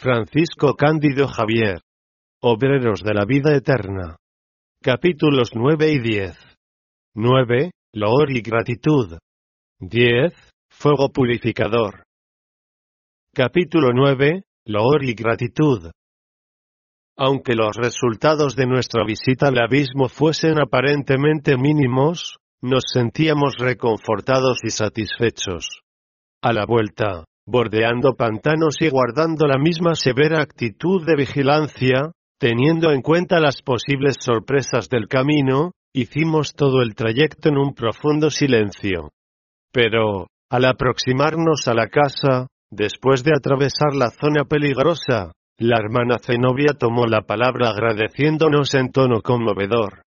Francisco Cándido Javier. Obreros de la vida eterna. Capítulos 9 y 10. 9. Loor y gratitud. 10. Fuego purificador. Capítulo 9. Loor y gratitud. Aunque los resultados de nuestra visita al abismo fuesen aparentemente mínimos, nos sentíamos reconfortados y satisfechos. A la vuelta, bordeando pantanos y guardando la misma severa actitud de vigilancia, teniendo en cuenta las posibles sorpresas del camino, hicimos todo el trayecto en un profundo silencio. Pero, al aproximarnos a la casa, después de atravesar la zona peligrosa, la hermana Zenobia tomó la palabra agradeciéndonos en tono conmovedor.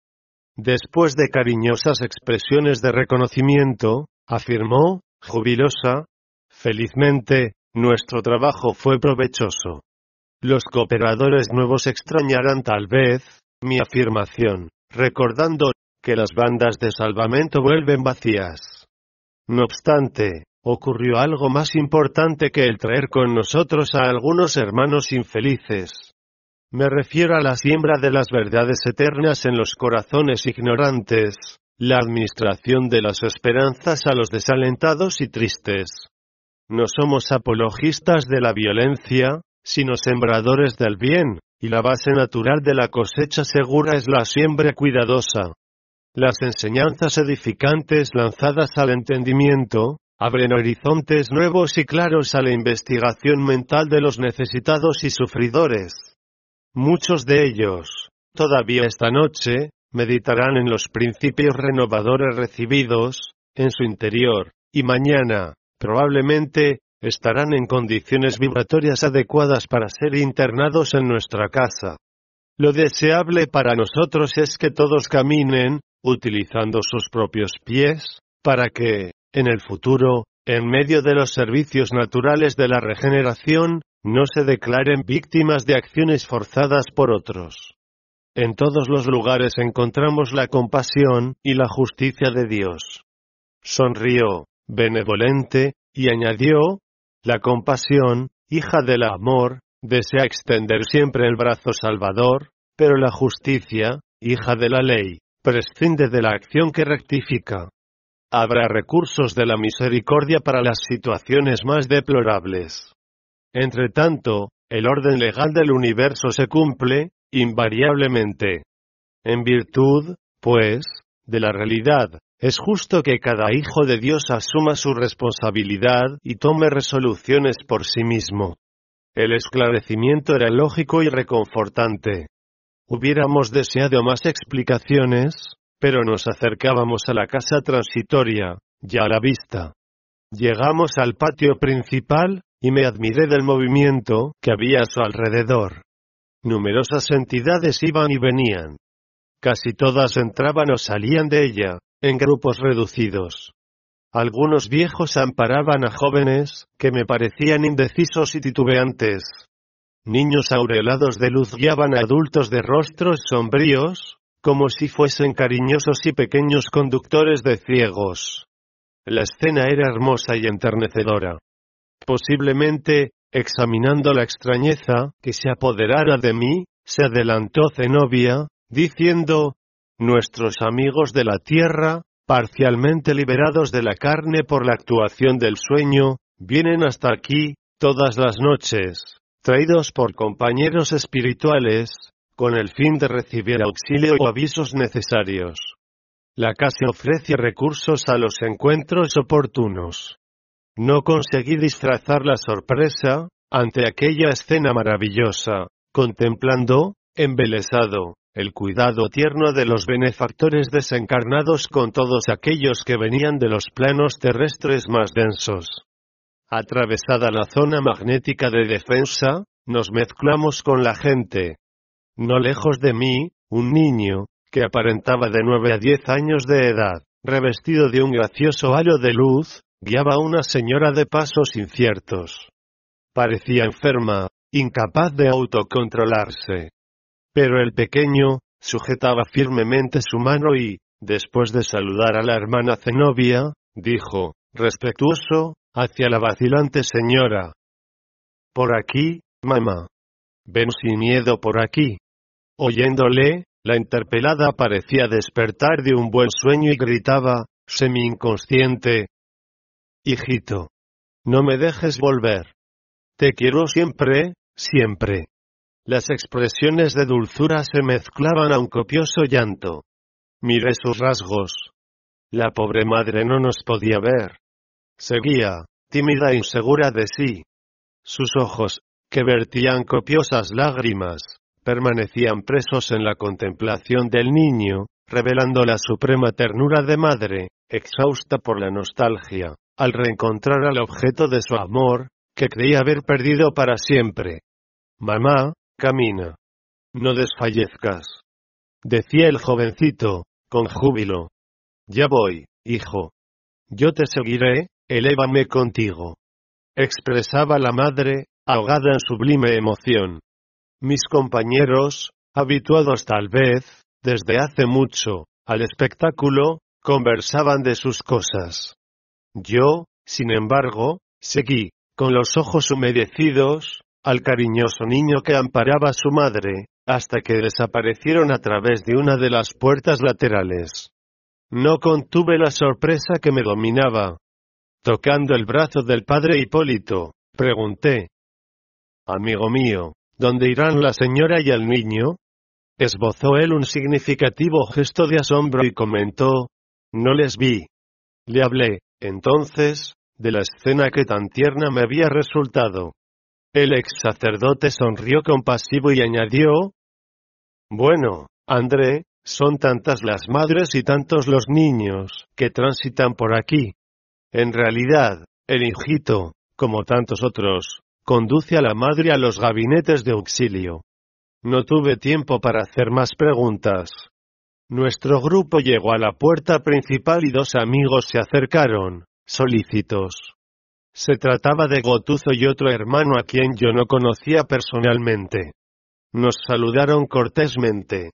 Después de cariñosas expresiones de reconocimiento, afirmó, jubilosa, Felizmente, nuestro trabajo fue provechoso. Los cooperadores nuevos extrañarán tal vez, mi afirmación, recordando, que las bandas de salvamento vuelven vacías. No obstante, ocurrió algo más importante que el traer con nosotros a algunos hermanos infelices. Me refiero a la siembra de las verdades eternas en los corazones ignorantes, la administración de las esperanzas a los desalentados y tristes. No somos apologistas de la violencia, sino sembradores del bien, y la base natural de la cosecha segura es la siembra cuidadosa. Las enseñanzas edificantes lanzadas al entendimiento, abren horizontes nuevos y claros a la investigación mental de los necesitados y sufridores. Muchos de ellos, todavía esta noche, meditarán en los principios renovadores recibidos, en su interior, y mañana, probablemente, estarán en condiciones vibratorias adecuadas para ser internados en nuestra casa. Lo deseable para nosotros es que todos caminen, utilizando sus propios pies, para que, en el futuro, en medio de los servicios naturales de la regeneración, no se declaren víctimas de acciones forzadas por otros. En todos los lugares encontramos la compasión y la justicia de Dios. Sonrió, benevolente, y añadió, la compasión, hija del amor, desea extender siempre el brazo salvador, pero la justicia, hija de la ley, prescinde de la acción que rectifica. Habrá recursos de la misericordia para las situaciones más deplorables. Entre tanto, el orden legal del universo se cumple, invariablemente. En virtud, pues, de la realidad, es justo que cada hijo de Dios asuma su responsabilidad y tome resoluciones por sí mismo. El esclarecimiento era lógico y reconfortante. Hubiéramos deseado más explicaciones, pero nos acercábamos a la casa transitoria, ya a la vista. Llegamos al patio principal, y me admiré del movimiento que había a su alrededor. Numerosas entidades iban y venían. Casi todas entraban o salían de ella, en grupos reducidos. Algunos viejos amparaban a jóvenes, que me parecían indecisos y titubeantes. Niños aurelados de luz guiaban a adultos de rostros sombríos, como si fuesen cariñosos y pequeños conductores de ciegos. La escena era hermosa y enternecedora. Posiblemente, examinando la extrañeza que se apoderara de mí, se adelantó Zenobia, diciendo, Nuestros amigos de la tierra, parcialmente liberados de la carne por la actuación del sueño, vienen hasta aquí, todas las noches, traídos por compañeros espirituales, con el fin de recibir auxilio o avisos necesarios. La casa ofrece recursos a los encuentros oportunos. No conseguí disfrazar la sorpresa, ante aquella escena maravillosa, contemplando, embelesado, el cuidado tierno de los benefactores desencarnados con todos aquellos que venían de los planos terrestres más densos. Atravesada la zona magnética de defensa, nos mezclamos con la gente. No lejos de mí, un niño, que aparentaba de nueve a diez años de edad, revestido de un gracioso halo de luz, guiaba a una señora de pasos inciertos. Parecía enferma, incapaz de autocontrolarse. Pero el pequeño, sujetaba firmemente su mano y, después de saludar a la hermana Zenobia, dijo, respetuoso, hacia la vacilante señora. Por aquí, mamá. Ven sin miedo por aquí. Oyéndole, la interpelada parecía despertar de un buen sueño y gritaba, semi-inconsciente. Hijito. No me dejes volver. Te quiero siempre, siempre. Las expresiones de dulzura se mezclaban a un copioso llanto. Miré sus rasgos. La pobre madre no nos podía ver. Seguía, tímida e insegura de sí. Sus ojos, que vertían copiosas lágrimas, permanecían presos en la contemplación del niño, revelando la suprema ternura de madre, exhausta por la nostalgia, al reencontrar al objeto de su amor, que creía haber perdido para siempre. Mamá, camina. No desfallezcas. Decía el jovencito, con júbilo. Ya voy, hijo. Yo te seguiré, elévame contigo. Expresaba la madre, ahogada en sublime emoción. Mis compañeros, habituados tal vez, desde hace mucho, al espectáculo, conversaban de sus cosas. Yo, sin embargo, seguí, con los ojos humedecidos, al cariñoso niño que amparaba a su madre, hasta que desaparecieron a través de una de las puertas laterales. No contuve la sorpresa que me dominaba. Tocando el brazo del padre Hipólito, pregunté. Amigo mío, ¿dónde irán la señora y el niño? Esbozó él un significativo gesto de asombro y comentó. No les vi. Le hablé, entonces, de la escena que tan tierna me había resultado. El ex sacerdote sonrió compasivo y añadió, Bueno, André, son tantas las madres y tantos los niños que transitan por aquí. En realidad, el hijito, como tantos otros, conduce a la madre a los gabinetes de auxilio. No tuve tiempo para hacer más preguntas. Nuestro grupo llegó a la puerta principal y dos amigos se acercaron solícitos. Se trataba de Gotuzo y otro hermano a quien yo no conocía personalmente. Nos saludaron cortésmente.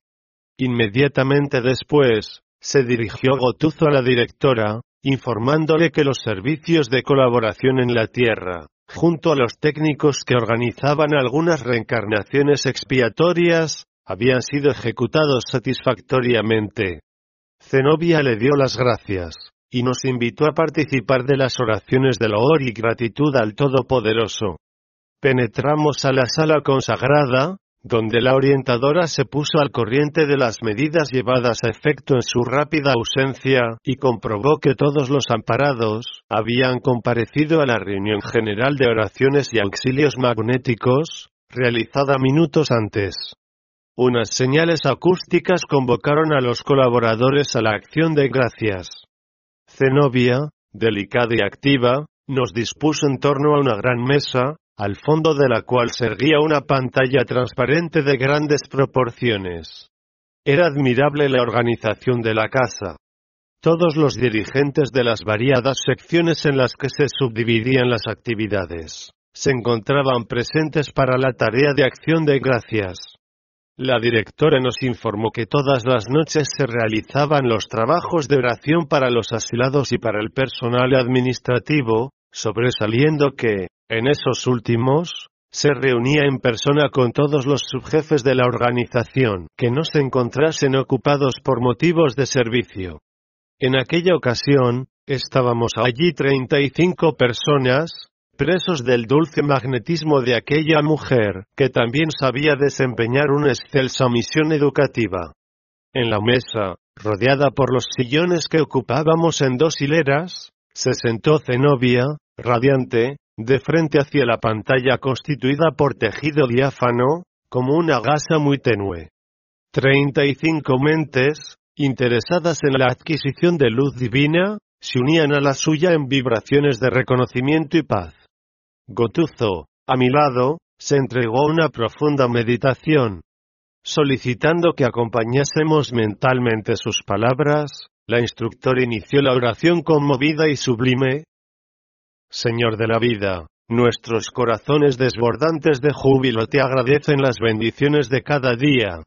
Inmediatamente después, se dirigió Gotuzo a la directora, informándole que los servicios de colaboración en la Tierra, junto a los técnicos que organizaban algunas reencarnaciones expiatorias, habían sido ejecutados satisfactoriamente. Zenobia le dio las gracias y nos invitó a participar de las oraciones de loor y gratitud al Todopoderoso. Penetramos a la sala consagrada, donde la orientadora se puso al corriente de las medidas llevadas a efecto en su rápida ausencia, y comprobó que todos los amparados habían comparecido a la reunión general de oraciones y auxilios magnéticos, realizada minutos antes. Unas señales acústicas convocaron a los colaboradores a la acción de gracias. Zenobia, delicada y activa, nos dispuso en torno a una gran mesa, al fondo de la cual se erguía una pantalla transparente de grandes proporciones. Era admirable la organización de la casa. Todos los dirigentes de las variadas secciones en las que se subdividían las actividades se encontraban presentes para la tarea de acción de gracias. La directora nos informó que todas las noches se realizaban los trabajos de oración para los asilados y para el personal administrativo, sobresaliendo que, en esos últimos, se reunía en persona con todos los subjefes de la organización que no se encontrasen ocupados por motivos de servicio. En aquella ocasión, estábamos allí 35 personas, presos del dulce magnetismo de aquella mujer, que también sabía desempeñar una excelsa misión educativa. En la mesa, rodeada por los sillones que ocupábamos en dos hileras, se sentó Zenobia, radiante, de frente hacia la pantalla constituida por tejido diáfano, como una gasa muy tenue. Treinta y cinco mentes, interesadas en la adquisición de luz divina, se unían a la suya en vibraciones de reconocimiento y paz. Gotuzo, a mi lado, se entregó a una profunda meditación. Solicitando que acompañásemos mentalmente sus palabras, la instructora inició la oración conmovida y sublime. Señor de la vida, nuestros corazones desbordantes de júbilo te agradecen las bendiciones de cada día.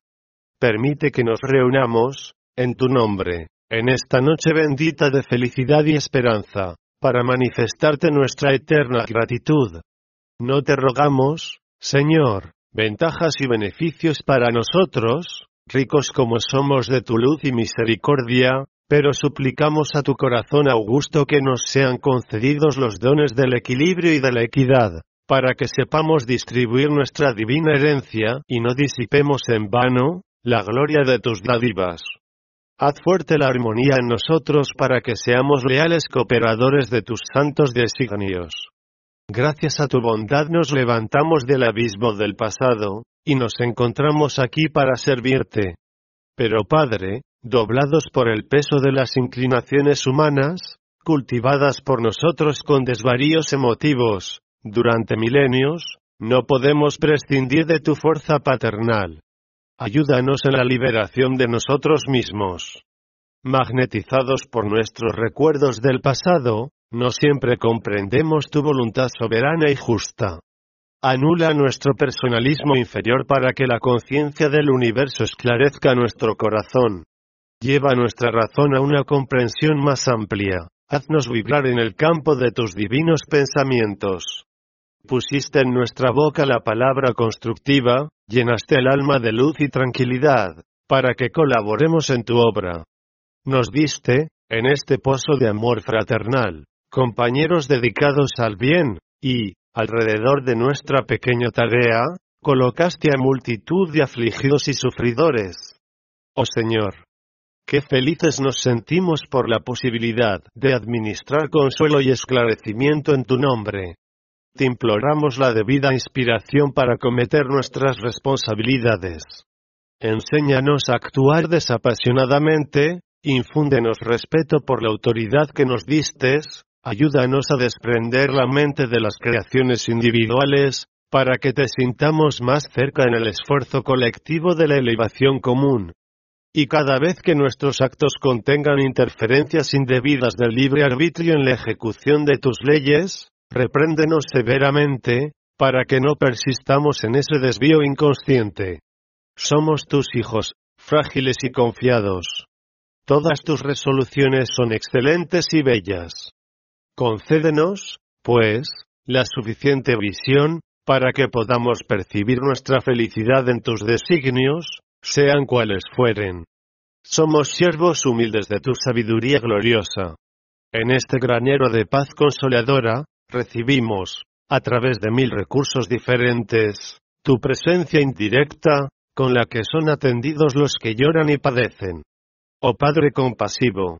Permite que nos reunamos, en tu nombre, en esta noche bendita de felicidad y esperanza, para manifestarte nuestra eterna gratitud. No te rogamos, Señor, ventajas y beneficios para nosotros, ricos como somos de tu luz y misericordia, pero suplicamos a tu corazón augusto que nos sean concedidos los dones del equilibrio y de la equidad, para que sepamos distribuir nuestra divina herencia y no disipemos en vano la gloria de tus dádivas. Haz fuerte la armonía en nosotros para que seamos leales cooperadores de tus santos designios. Gracias a tu bondad nos levantamos del abismo del pasado, y nos encontramos aquí para servirte. Pero Padre, doblados por el peso de las inclinaciones humanas, cultivadas por nosotros con desvaríos emotivos, durante milenios, no podemos prescindir de tu fuerza paternal. Ayúdanos en la liberación de nosotros mismos. Magnetizados por nuestros recuerdos del pasado, no siempre comprendemos tu voluntad soberana y justa. Anula nuestro personalismo inferior para que la conciencia del universo esclarezca nuestro corazón. Lleva nuestra razón a una comprensión más amplia. Haznos vibrar en el campo de tus divinos pensamientos. Pusiste en nuestra boca la palabra constructiva, llenaste el alma de luz y tranquilidad, para que colaboremos en tu obra. Nos diste, en este pozo de amor fraternal, compañeros dedicados al bien, y, alrededor de nuestra pequeña tarea, colocaste a multitud de afligidos y sufridores. Oh Señor, qué felices nos sentimos por la posibilidad de administrar consuelo y esclarecimiento en tu nombre. Te imploramos la debida inspiración para cometer nuestras responsabilidades. Enséñanos a actuar desapasionadamente, infúndenos respeto por la autoridad que nos distes, ayúdanos a desprender la mente de las creaciones individuales, para que te sintamos más cerca en el esfuerzo colectivo de la elevación común. Y cada vez que nuestros actos contengan interferencias indebidas del libre arbitrio en la ejecución de tus leyes, repréndenos severamente, para que no persistamos en ese desvío inconsciente. Somos tus hijos, frágiles y confiados. Todas tus resoluciones son excelentes y bellas. Concédenos, pues, la suficiente visión, para que podamos percibir nuestra felicidad en tus designios, sean cuales fueren. Somos siervos humildes de tu sabiduría gloriosa. En este granero de paz consoladora, recibimos, a través de mil recursos diferentes, tu presencia indirecta, con la que son atendidos los que lloran y padecen. Oh Padre compasivo,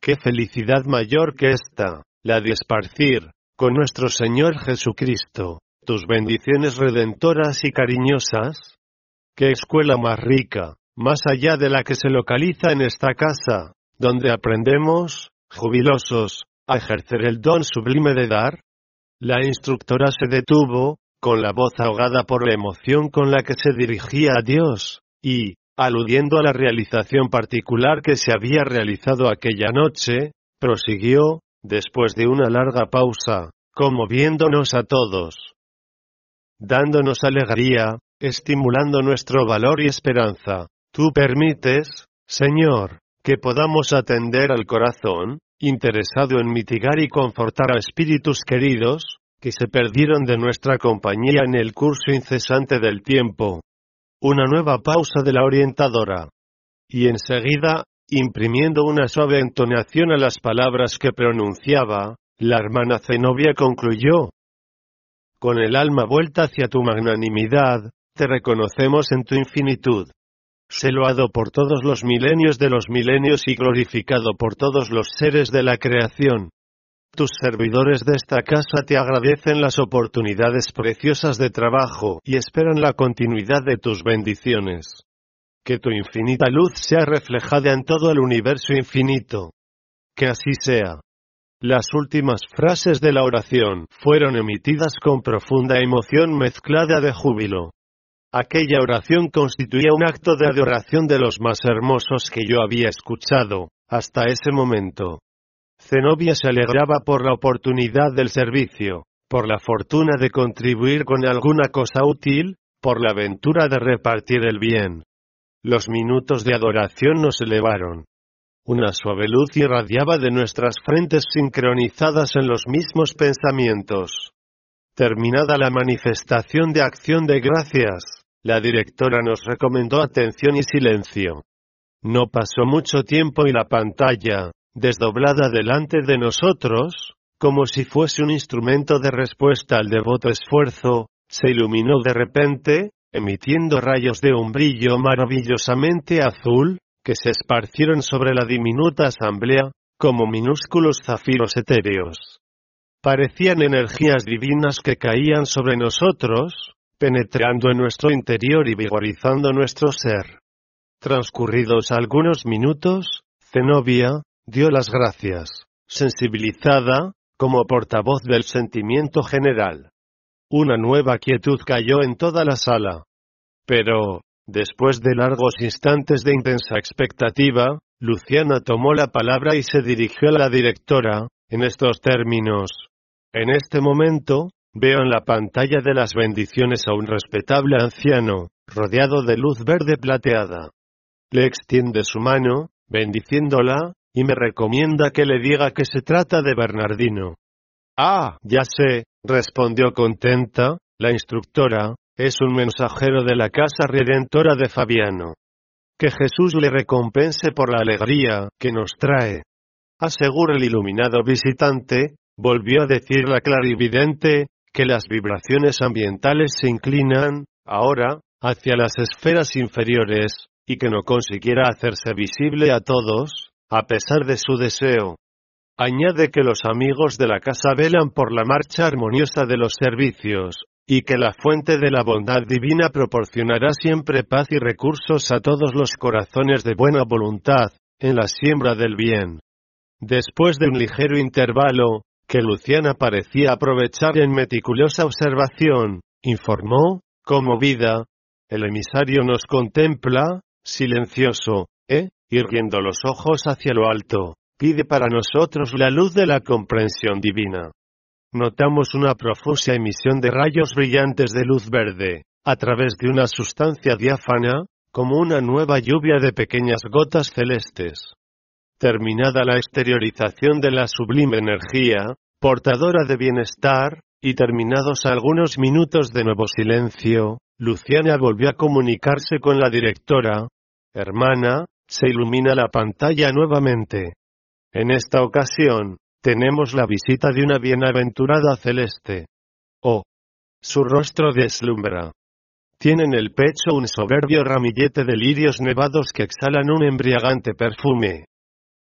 qué felicidad mayor que esta, la de esparcir, con nuestro Señor Jesucristo, tus bendiciones redentoras y cariñosas. Qué escuela más rica, más allá de la que se localiza en esta casa, donde aprendemos, jubilosos, a ejercer el don sublime de dar? La instructora se detuvo, con la voz ahogada por la emoción con la que se dirigía a Dios, y, aludiendo a la realización particular que se había realizado aquella noche, prosiguió, después de una larga pausa, conmoviéndonos a todos, dándonos alegría, estimulando nuestro valor y esperanza. Tú permites, Señor, que podamos atender al corazón, interesado en mitigar y confortar a espíritus queridos, que se perdieron de nuestra compañía en el curso incesante del tiempo. Una nueva pausa de la orientadora. Y enseguida, imprimiendo una suave entonación a las palabras que pronunciaba, la hermana Zenobia concluyó. Con el alma vuelta hacia tu magnanimidad, te reconocemos en tu infinitud se loado por todos los milenios de los milenios y glorificado por todos los seres de la creación. Tus servidores de esta casa te agradecen las oportunidades preciosas de trabajo y esperan la continuidad de tus bendiciones. Que tu infinita luz sea reflejada en todo el universo infinito. Que así sea. Las últimas frases de la oración fueron emitidas con profunda emoción mezclada de júbilo. Aquella oración constituía un acto de adoración de los más hermosos que yo había escuchado, hasta ese momento. Zenobia se alegraba por la oportunidad del servicio, por la fortuna de contribuir con alguna cosa útil, por la aventura de repartir el bien. Los minutos de adoración nos elevaron. Una suave luz irradiaba de nuestras frentes sincronizadas en los mismos pensamientos. Terminada la manifestación de acción de gracias, la directora nos recomendó atención y silencio. No pasó mucho tiempo y la pantalla, desdoblada delante de nosotros, como si fuese un instrumento de respuesta al devoto esfuerzo, se iluminó de repente, emitiendo rayos de un brillo maravillosamente azul, que se esparcieron sobre la diminuta asamblea, como minúsculos zafiros etéreos. Parecían energías divinas que caían sobre nosotros, penetrando en nuestro interior y vigorizando nuestro ser. Transcurridos algunos minutos, Zenobia, dio las gracias, sensibilizada, como portavoz del sentimiento general. Una nueva quietud cayó en toda la sala. Pero, Después de largos instantes de intensa expectativa, Luciana tomó la palabra y se dirigió a la directora, en estos términos. En este momento, veo en la pantalla de las bendiciones a un respetable anciano, rodeado de luz verde plateada. Le extiende su mano, bendiciéndola, y me recomienda que le diga que se trata de Bernardino. Ah, ya sé, respondió contenta, la instructora, es un mensajero de la casa redentora de Fabiano. Que Jesús le recompense por la alegría que nos trae. Asegura el iluminado visitante, volvió a decir la clarividente, que las vibraciones ambientales se inclinan, ahora, hacia las esferas inferiores, y que no consiguiera hacerse visible a todos, a pesar de su deseo. Añade que los amigos de la casa velan por la marcha armoniosa de los servicios, y que la fuente de la bondad divina proporcionará siempre paz y recursos a todos los corazones de buena voluntad, en la siembra del bien. Después de un ligero intervalo, que Luciana parecía aprovechar en meticulosa observación, informó, conmovida, el emisario nos contempla, silencioso, e, irguiendo los ojos hacia lo alto, pide para nosotros la luz de la comprensión divina notamos una profusa emisión de rayos brillantes de luz verde, a través de una sustancia diáfana, como una nueva lluvia de pequeñas gotas celestes. Terminada la exteriorización de la sublime energía, portadora de bienestar, y terminados algunos minutos de nuevo silencio, Luciana volvió a comunicarse con la directora. Hermana, se ilumina la pantalla nuevamente. En esta ocasión, tenemos la visita de una bienaventurada celeste. Oh. Su rostro deslumbra. Tiene en el pecho un soberbio ramillete de lirios nevados que exhalan un embriagante perfume.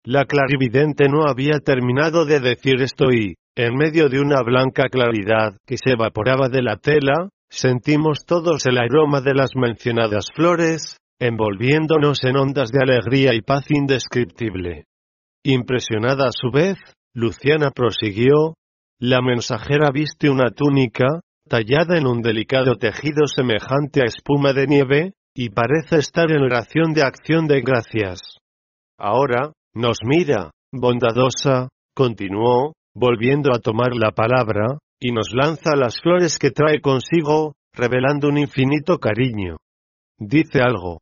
La clarividente no había terminado de decir esto y, en medio de una blanca claridad que se evaporaba de la tela, sentimos todos el aroma de las mencionadas flores, envolviéndonos en ondas de alegría y paz indescriptible. Impresionada a su vez, Luciana prosiguió, la mensajera viste una túnica, tallada en un delicado tejido semejante a espuma de nieve, y parece estar en oración de acción de gracias. Ahora, nos mira, bondadosa, continuó, volviendo a tomar la palabra, y nos lanza las flores que trae consigo, revelando un infinito cariño. Dice algo.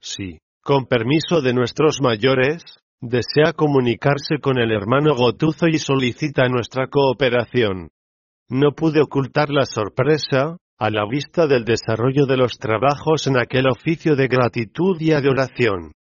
Sí, con permiso de nuestros mayores, desea comunicarse con el hermano Gotuzo y solicita nuestra cooperación. No pude ocultar la sorpresa, a la vista del desarrollo de los trabajos en aquel oficio de gratitud y adoración.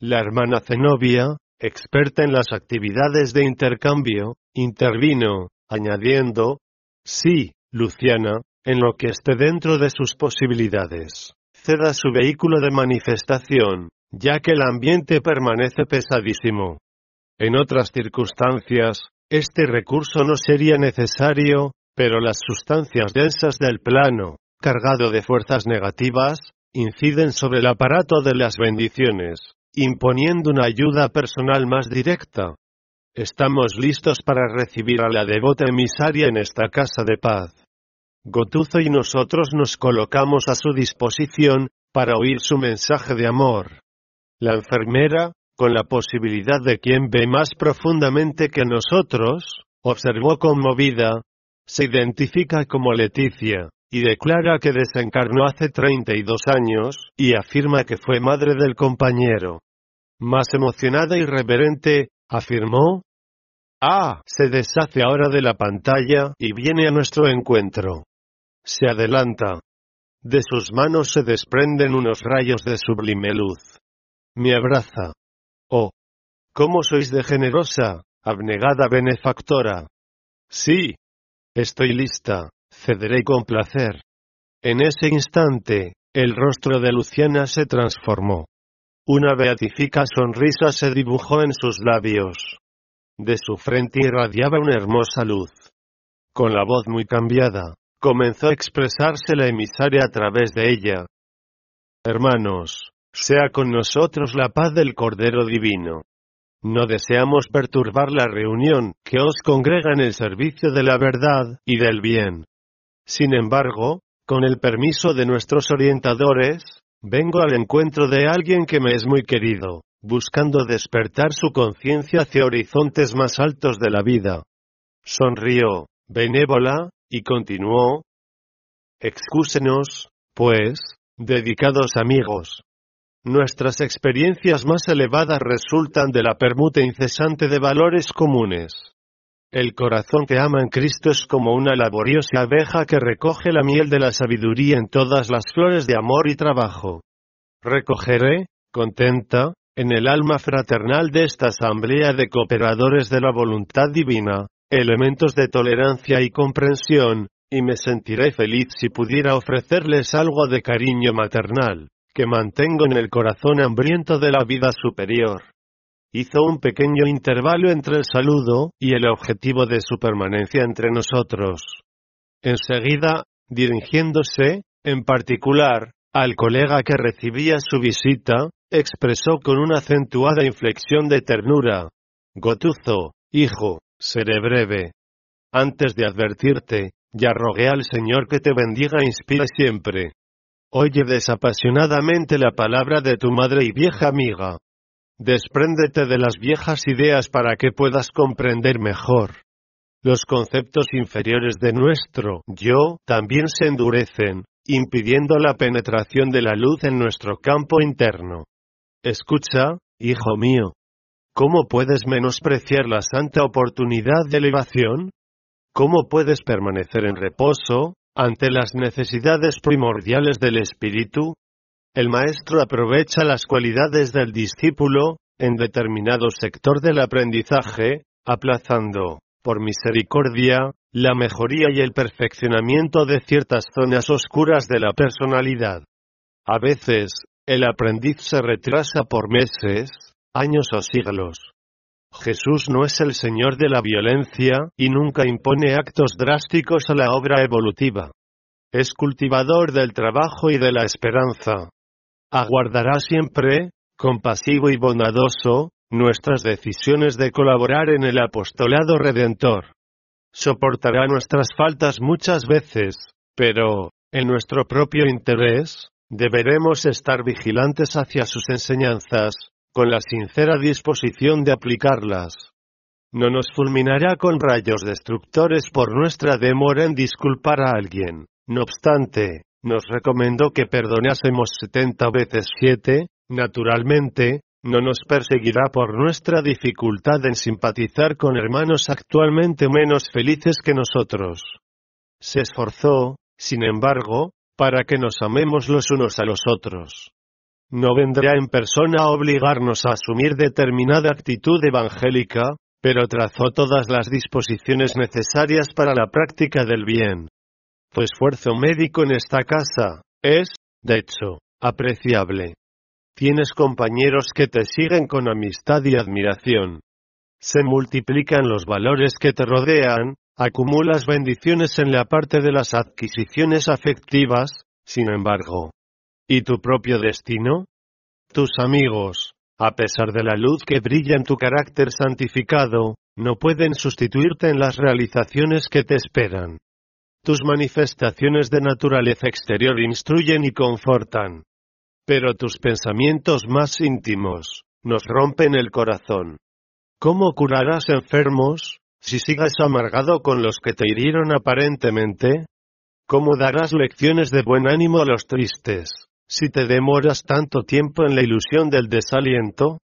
La hermana Zenobia, experta en las actividades de intercambio, intervino, añadiendo, Sí, Luciana, en lo que esté dentro de sus posibilidades. Ceda su vehículo de manifestación, ya que el ambiente permanece pesadísimo. En otras circunstancias, este recurso no sería necesario, pero las sustancias densas del plano, cargado de fuerzas negativas, inciden sobre el aparato de las bendiciones, imponiendo una ayuda personal más directa. Estamos listos para recibir a la devota emisaria en esta casa de paz. Gotuzo y nosotros nos colocamos a su disposición, para oír su mensaje de amor. La enfermera, con la posibilidad de quien ve más profundamente que nosotros, observó conmovida, se identifica como Leticia, y declara que desencarnó hace 32 años, y afirma que fue madre del compañero. Más emocionada y reverente, afirmó, Ah, se deshace ahora de la pantalla, y viene a nuestro encuentro. Se adelanta. De sus manos se desprenden unos rayos de sublime luz. Me abraza. Oh. ¿Cómo sois de generosa, abnegada benefactora? Sí. Estoy lista, cederé con placer. En ese instante, el rostro de Luciana se transformó. Una beatífica sonrisa se dibujó en sus labios. De su frente irradiaba una hermosa luz. Con la voz muy cambiada, comenzó a expresarse la emisaria a través de ella. Hermanos, sea con nosotros la paz del Cordero Divino. No deseamos perturbar la reunión que os congrega en el servicio de la verdad y del bien. Sin embargo, con el permiso de nuestros orientadores, vengo al encuentro de alguien que me es muy querido, buscando despertar su conciencia hacia horizontes más altos de la vida. Sonrió, benévola, y continuó, Excúsenos, pues, dedicados amigos. Nuestras experiencias más elevadas resultan de la permuta incesante de valores comunes. El corazón que ama en Cristo es como una laboriosa abeja que recoge la miel de la sabiduría en todas las flores de amor y trabajo. Recogeré, contenta, en el alma fraternal de esta asamblea de cooperadores de la voluntad divina, elementos de tolerancia y comprensión, y me sentiré feliz si pudiera ofrecerles algo de cariño maternal, que mantengo en el corazón hambriento de la vida superior. Hizo un pequeño intervalo entre el saludo y el objetivo de su permanencia entre nosotros. Enseguida, dirigiéndose, en particular, al colega que recibía su visita, expresó con una acentuada inflexión de ternura. Gotuzo, hijo, seré breve. Antes de advertirte, ya rogué al Señor que te bendiga e inspire siempre. Oye desapasionadamente la palabra de tu madre y vieja amiga. Despréndete de las viejas ideas para que puedas comprender mejor. Los conceptos inferiores de nuestro yo también se endurecen, impidiendo la penetración de la luz en nuestro campo interno. Escucha, hijo mío. ¿Cómo puedes menospreciar la santa oportunidad de elevación? ¿Cómo puedes permanecer en reposo, ante las necesidades primordiales del espíritu? El maestro aprovecha las cualidades del discípulo, en determinado sector del aprendizaje, aplazando, por misericordia, la mejoría y el perfeccionamiento de ciertas zonas oscuras de la personalidad. A veces, el aprendiz se retrasa por meses, años o siglos. Jesús no es el Señor de la violencia, y nunca impone actos drásticos a la obra evolutiva. Es cultivador del trabajo y de la esperanza. Aguardará siempre, compasivo y bondadoso, nuestras decisiones de colaborar en el apostolado redentor. Soportará nuestras faltas muchas veces, pero, en nuestro propio interés, deberemos estar vigilantes hacia sus enseñanzas, con la sincera disposición de aplicarlas. No nos fulminará con rayos destructores por nuestra demora en disculpar a alguien. No obstante, nos recomendó que perdonásemos setenta veces siete, naturalmente, no nos perseguirá por nuestra dificultad en simpatizar con hermanos actualmente menos felices que nosotros. Se esforzó, sin embargo, para que nos amemos los unos a los otros no vendrá en persona a obligarnos a asumir determinada actitud evangélica, pero trazó todas las disposiciones necesarias para la práctica del bien. Tu esfuerzo médico en esta casa es, de hecho, apreciable. Tienes compañeros que te siguen con amistad y admiración. Se multiplican los valores que te rodean, acumulas bendiciones en la parte de las adquisiciones afectivas, sin embargo, ¿Y tu propio destino? Tus amigos, a pesar de la luz que brilla en tu carácter santificado, no pueden sustituirte en las realizaciones que te esperan. Tus manifestaciones de naturaleza exterior instruyen y confortan. Pero tus pensamientos más íntimos, nos rompen el corazón. ¿Cómo curarás enfermos, si sigas amargado con los que te hirieron aparentemente? ¿Cómo darás lecciones de buen ánimo a los tristes, si te demoras tanto tiempo en la ilusión del desaliento?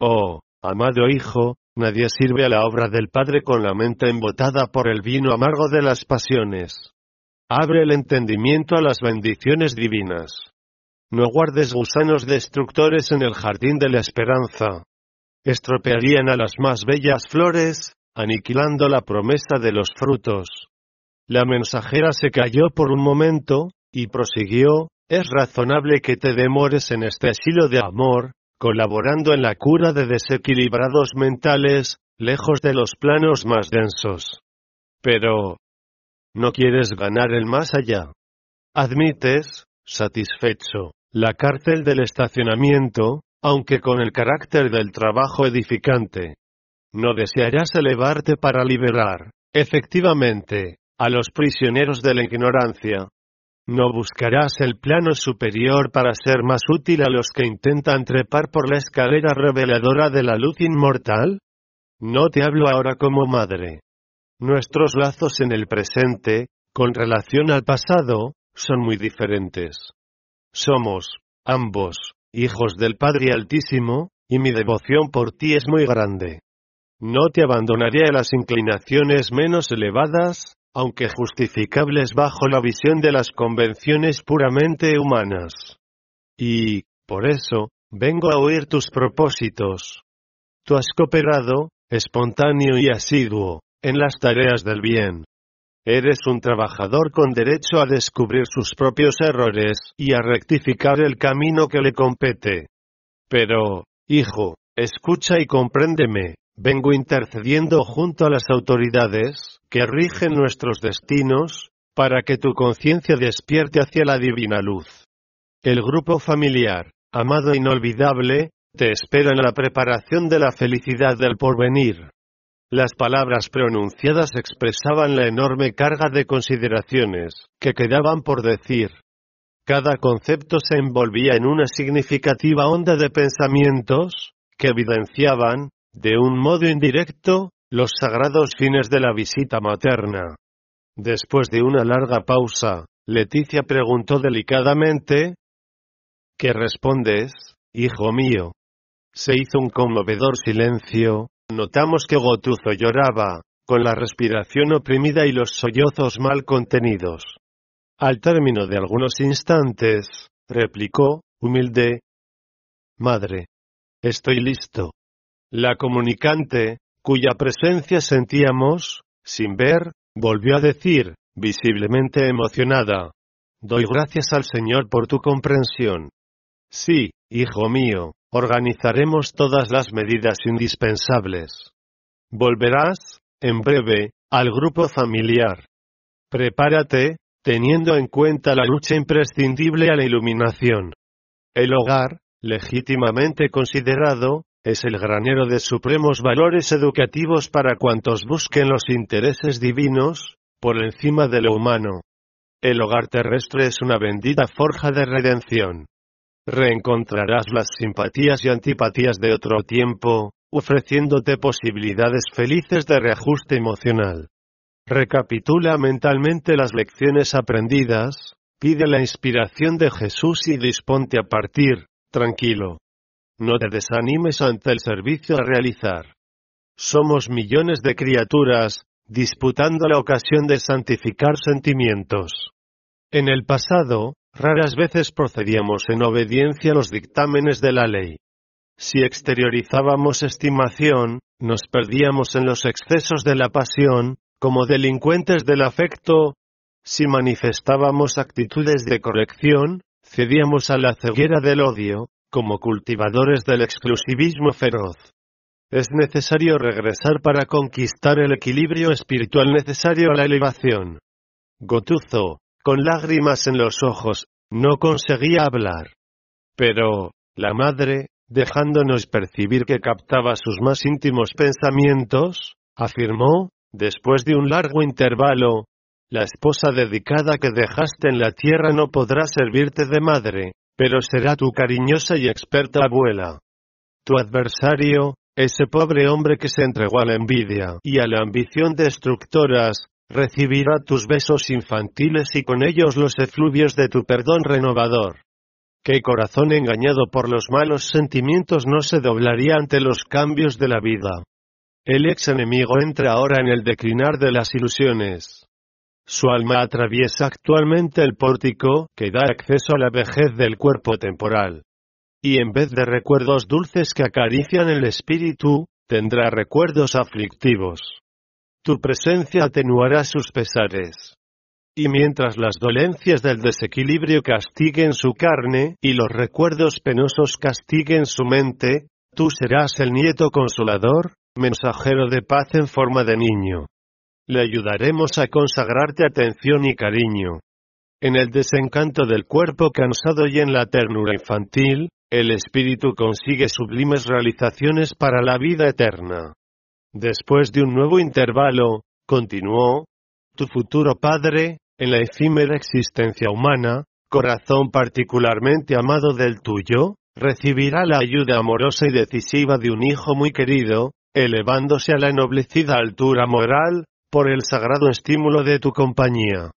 Oh, amado hijo, nadie sirve a la obra del Padre con la mente embotada por el vino amargo de las pasiones. Abre el entendimiento a las bendiciones divinas. No guardes gusanos destructores en el jardín de la esperanza. Estropearían a las más bellas flores, aniquilando la promesa de los frutos. La mensajera se calló por un momento, y prosiguió, es razonable que te demores en este asilo de amor, colaborando en la cura de desequilibrados mentales, lejos de los planos más densos. Pero, ¿no quieres ganar el más allá? Admites, satisfecho, la cárcel del estacionamiento, aunque con el carácter del trabajo edificante. No desearás elevarte para liberar, efectivamente, a los prisioneros de la ignorancia. No buscarás el plano superior para ser más útil a los que intentan trepar por la escalera reveladora de la luz inmortal. No te hablo ahora como madre. Nuestros lazos en el presente, con relación al pasado, son muy diferentes. Somos, ambos, hijos del Padre Altísimo, y mi devoción por ti es muy grande. No te abandonaré a las inclinaciones menos elevadas, aunque justificables bajo la visión de las convenciones puramente humanas. Y, por eso, vengo a oír tus propósitos. Tú has cooperado, espontáneo y asiduo, en las tareas del bien. Eres un trabajador con derecho a descubrir sus propios errores y a rectificar el camino que le compete. Pero, hijo, escucha y compréndeme, vengo intercediendo junto a las autoridades que rigen nuestros destinos, para que tu conciencia despierte hacia la divina luz. El grupo familiar, amado e inolvidable, te espera en la preparación de la felicidad del porvenir. Las palabras pronunciadas expresaban la enorme carga de consideraciones que quedaban por decir. Cada concepto se envolvía en una significativa onda de pensamientos que evidenciaban, de un modo indirecto, los sagrados fines de la visita materna. Después de una larga pausa, Leticia preguntó delicadamente, ¿Qué respondes, hijo mío? Se hizo un conmovedor silencio, Notamos que Gotuzo lloraba, con la respiración oprimida y los sollozos mal contenidos. Al término de algunos instantes, replicó, humilde, Madre. Estoy listo. La comunicante, cuya presencia sentíamos, sin ver, volvió a decir, visiblemente emocionada, Doy gracias al Señor por tu comprensión. Sí, hijo mío, Organizaremos todas las medidas indispensables. Volverás, en breve, al grupo familiar. Prepárate, teniendo en cuenta la lucha imprescindible a la iluminación. El hogar, legítimamente considerado, es el granero de supremos valores educativos para cuantos busquen los intereses divinos, por encima de lo humano. El hogar terrestre es una bendita forja de redención. Reencontrarás las simpatías y antipatías de otro tiempo, ofreciéndote posibilidades felices de reajuste emocional. Recapitula mentalmente las lecciones aprendidas, pide la inspiración de Jesús y disponte a partir, tranquilo. No te desanimes ante el servicio a realizar. Somos millones de criaturas, disputando la ocasión de santificar sentimientos. En el pasado, Raras veces procedíamos en obediencia a los dictámenes de la ley. Si exteriorizábamos estimación, nos perdíamos en los excesos de la pasión, como delincuentes del afecto. Si manifestábamos actitudes de corrección, cedíamos a la ceguera del odio, como cultivadores del exclusivismo feroz. Es necesario regresar para conquistar el equilibrio espiritual necesario a la elevación. Gotuzo, con lágrimas en los ojos, no conseguía hablar. Pero, la madre, dejándonos percibir que captaba sus más íntimos pensamientos, afirmó, después de un largo intervalo, la esposa dedicada que dejaste en la tierra no podrá servirte de madre, pero será tu cariñosa y experta abuela. Tu adversario, ese pobre hombre que se entregó a la envidia y a la ambición destructoras, recibirá tus besos infantiles y con ellos los efluvios de tu perdón renovador. ¿Qué corazón engañado por los malos sentimientos no se doblaría ante los cambios de la vida? El ex enemigo entra ahora en el declinar de las ilusiones. Su alma atraviesa actualmente el pórtico que da acceso a la vejez del cuerpo temporal. Y en vez de recuerdos dulces que acarician el espíritu, tendrá recuerdos aflictivos. Tu presencia atenuará sus pesares. Y mientras las dolencias del desequilibrio castiguen su carne, y los recuerdos penosos castiguen su mente, tú serás el nieto consolador, mensajero de paz en forma de niño le ayudaremos a consagrarte atención y cariño. En el desencanto del cuerpo cansado y en la ternura infantil, el espíritu consigue sublimes realizaciones para la vida eterna. Después de un nuevo intervalo, continuó, tu futuro padre, en la efímera existencia humana, corazón particularmente amado del tuyo, recibirá la ayuda amorosa y decisiva de un hijo muy querido, elevándose a la ennoblecida altura moral, por el sagrado estímulo de tu compañía.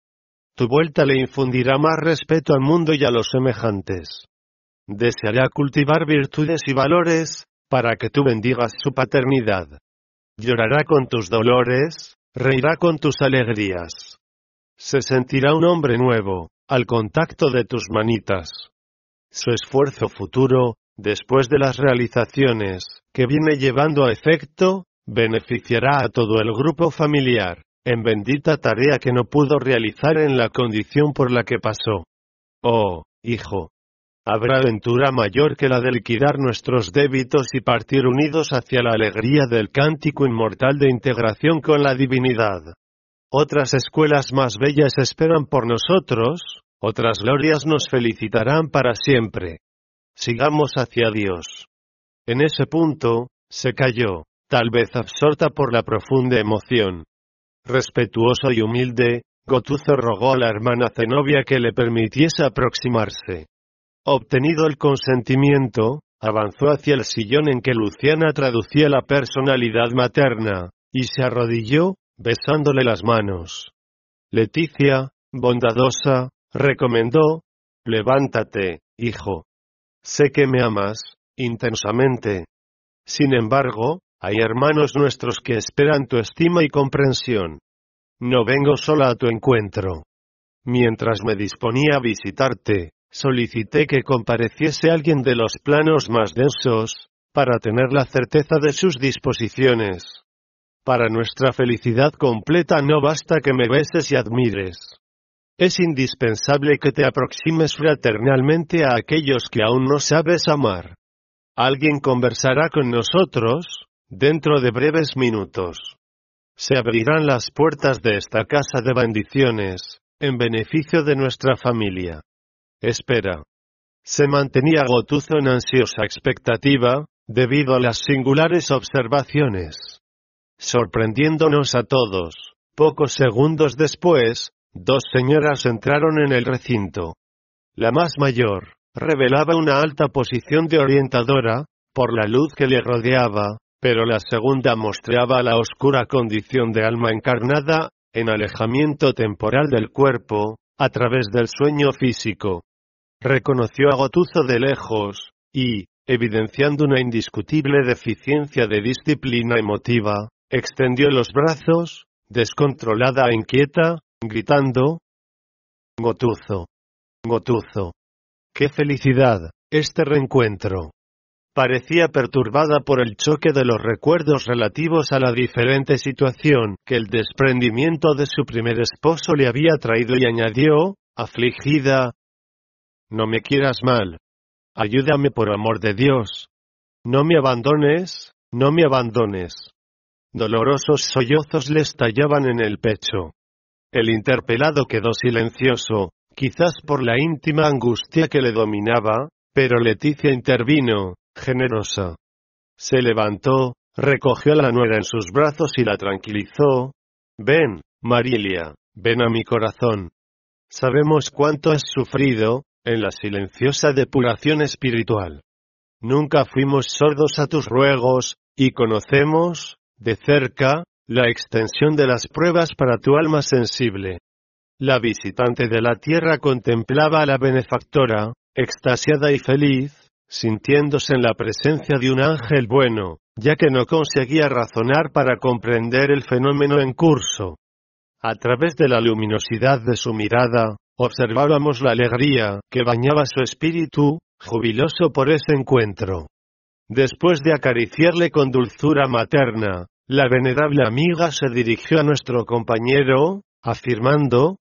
Tu vuelta le infundirá más respeto al mundo y a los semejantes. Deseará cultivar virtudes y valores, para que tú bendigas su paternidad. Llorará con tus dolores, reirá con tus alegrías. Se sentirá un hombre nuevo, al contacto de tus manitas. Su esfuerzo futuro, después de las realizaciones, que viene llevando a efecto, beneficiará a todo el grupo familiar, en bendita tarea que no pudo realizar en la condición por la que pasó. Oh, hijo. Habrá aventura mayor que la de liquidar nuestros débitos y partir unidos hacia la alegría del cántico inmortal de integración con la divinidad. Otras escuelas más bellas esperan por nosotros, otras glorias nos felicitarán para siempre. Sigamos hacia Dios. En ese punto, se cayó tal vez absorta por la profunda emoción. Respetuoso y humilde, Gotuzo rogó a la hermana Zenobia que le permitiese aproximarse. Obtenido el consentimiento, avanzó hacia el sillón en que Luciana traducía la personalidad materna, y se arrodilló, besándole las manos. Leticia, bondadosa, recomendó, levántate, hijo. Sé que me amas, intensamente. Sin embargo, hay hermanos nuestros que esperan tu estima y comprensión. No vengo sola a tu encuentro. Mientras me disponía a visitarte, solicité que compareciese alguien de los planos más densos, para tener la certeza de sus disposiciones. Para nuestra felicidad completa no basta que me beses y admires. Es indispensable que te aproximes fraternalmente a aquellos que aún no sabes amar. Alguien conversará con nosotros, Dentro de breves minutos. Se abrirán las puertas de esta casa de bendiciones, en beneficio de nuestra familia. Espera. Se mantenía Gotuzo en ansiosa expectativa, debido a las singulares observaciones. Sorprendiéndonos a todos, pocos segundos después, dos señoras entraron en el recinto. La más mayor, revelaba una alta posición de orientadora, por la luz que le rodeaba, pero la segunda mostraba la oscura condición de alma encarnada, en alejamiento temporal del cuerpo, a través del sueño físico. Reconoció a Gotuzo de lejos, y, evidenciando una indiscutible deficiencia de disciplina emotiva, extendió los brazos, descontrolada e inquieta, gritando, Gotuzo. Gotuzo. ¡Qué felicidad, este reencuentro! Parecía perturbada por el choque de los recuerdos relativos a la diferente situación que el desprendimiento de su primer esposo le había traído y añadió, afligida, No me quieras mal. Ayúdame por amor de Dios. No me abandones, no me abandones. Dolorosos sollozos le estallaban en el pecho. El interpelado quedó silencioso, quizás por la íntima angustia que le dominaba, pero Leticia intervino, generosa. Se levantó, recogió a la nuera en sus brazos y la tranquilizó. Ven, Marilia, ven a mi corazón. Sabemos cuánto has sufrido, en la silenciosa depuración espiritual. Nunca fuimos sordos a tus ruegos, y conocemos, de cerca, la extensión de las pruebas para tu alma sensible. La visitante de la tierra contemplaba a la benefactora, extasiada y feliz, sintiéndose en la presencia de un ángel bueno, ya que no conseguía razonar para comprender el fenómeno en curso. A través de la luminosidad de su mirada, observábamos la alegría que bañaba su espíritu, jubiloso por ese encuentro. Después de acariciarle con dulzura materna, la venerable amiga se dirigió a nuestro compañero, afirmando,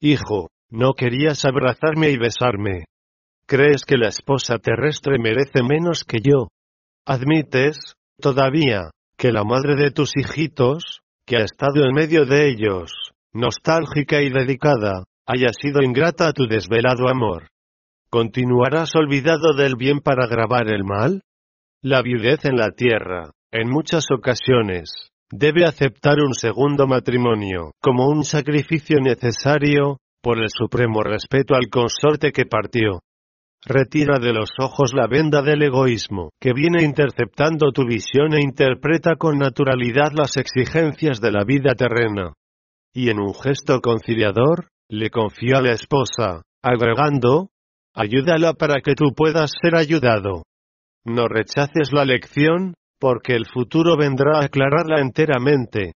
Hijo, no querías abrazarme y besarme. ¿Crees que la esposa terrestre merece menos que yo? ¿Admites, todavía, que la madre de tus hijitos, que ha estado en medio de ellos, nostálgica y dedicada, haya sido ingrata a tu desvelado amor. ¿Continuarás olvidado del bien para agravar el mal? La viudez en la tierra, en muchas ocasiones, debe aceptar un segundo matrimonio como un sacrificio necesario, por el supremo respeto al consorte que partió. Retira de los ojos la venda del egoísmo, que viene interceptando tu visión e interpreta con naturalidad las exigencias de la vida terrena. Y en un gesto conciliador, le confió a la esposa, agregando, ayúdala para que tú puedas ser ayudado. No rechaces la lección, porque el futuro vendrá a aclararla enteramente.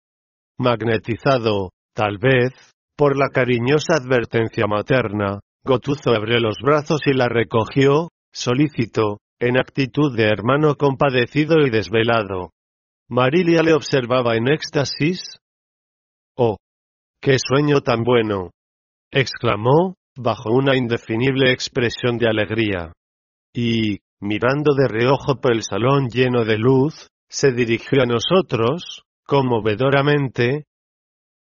Magnetizado, tal vez, por la cariñosa advertencia materna, Gotuzo abrió los brazos y la recogió, solícito, en actitud de hermano compadecido y desvelado. Marilia le observaba en éxtasis. ¡Oh! ¡Qué sueño tan bueno! exclamó, bajo una indefinible expresión de alegría. Y, mirando de reojo por el salón lleno de luz, se dirigió a nosotros, conmovedoramente.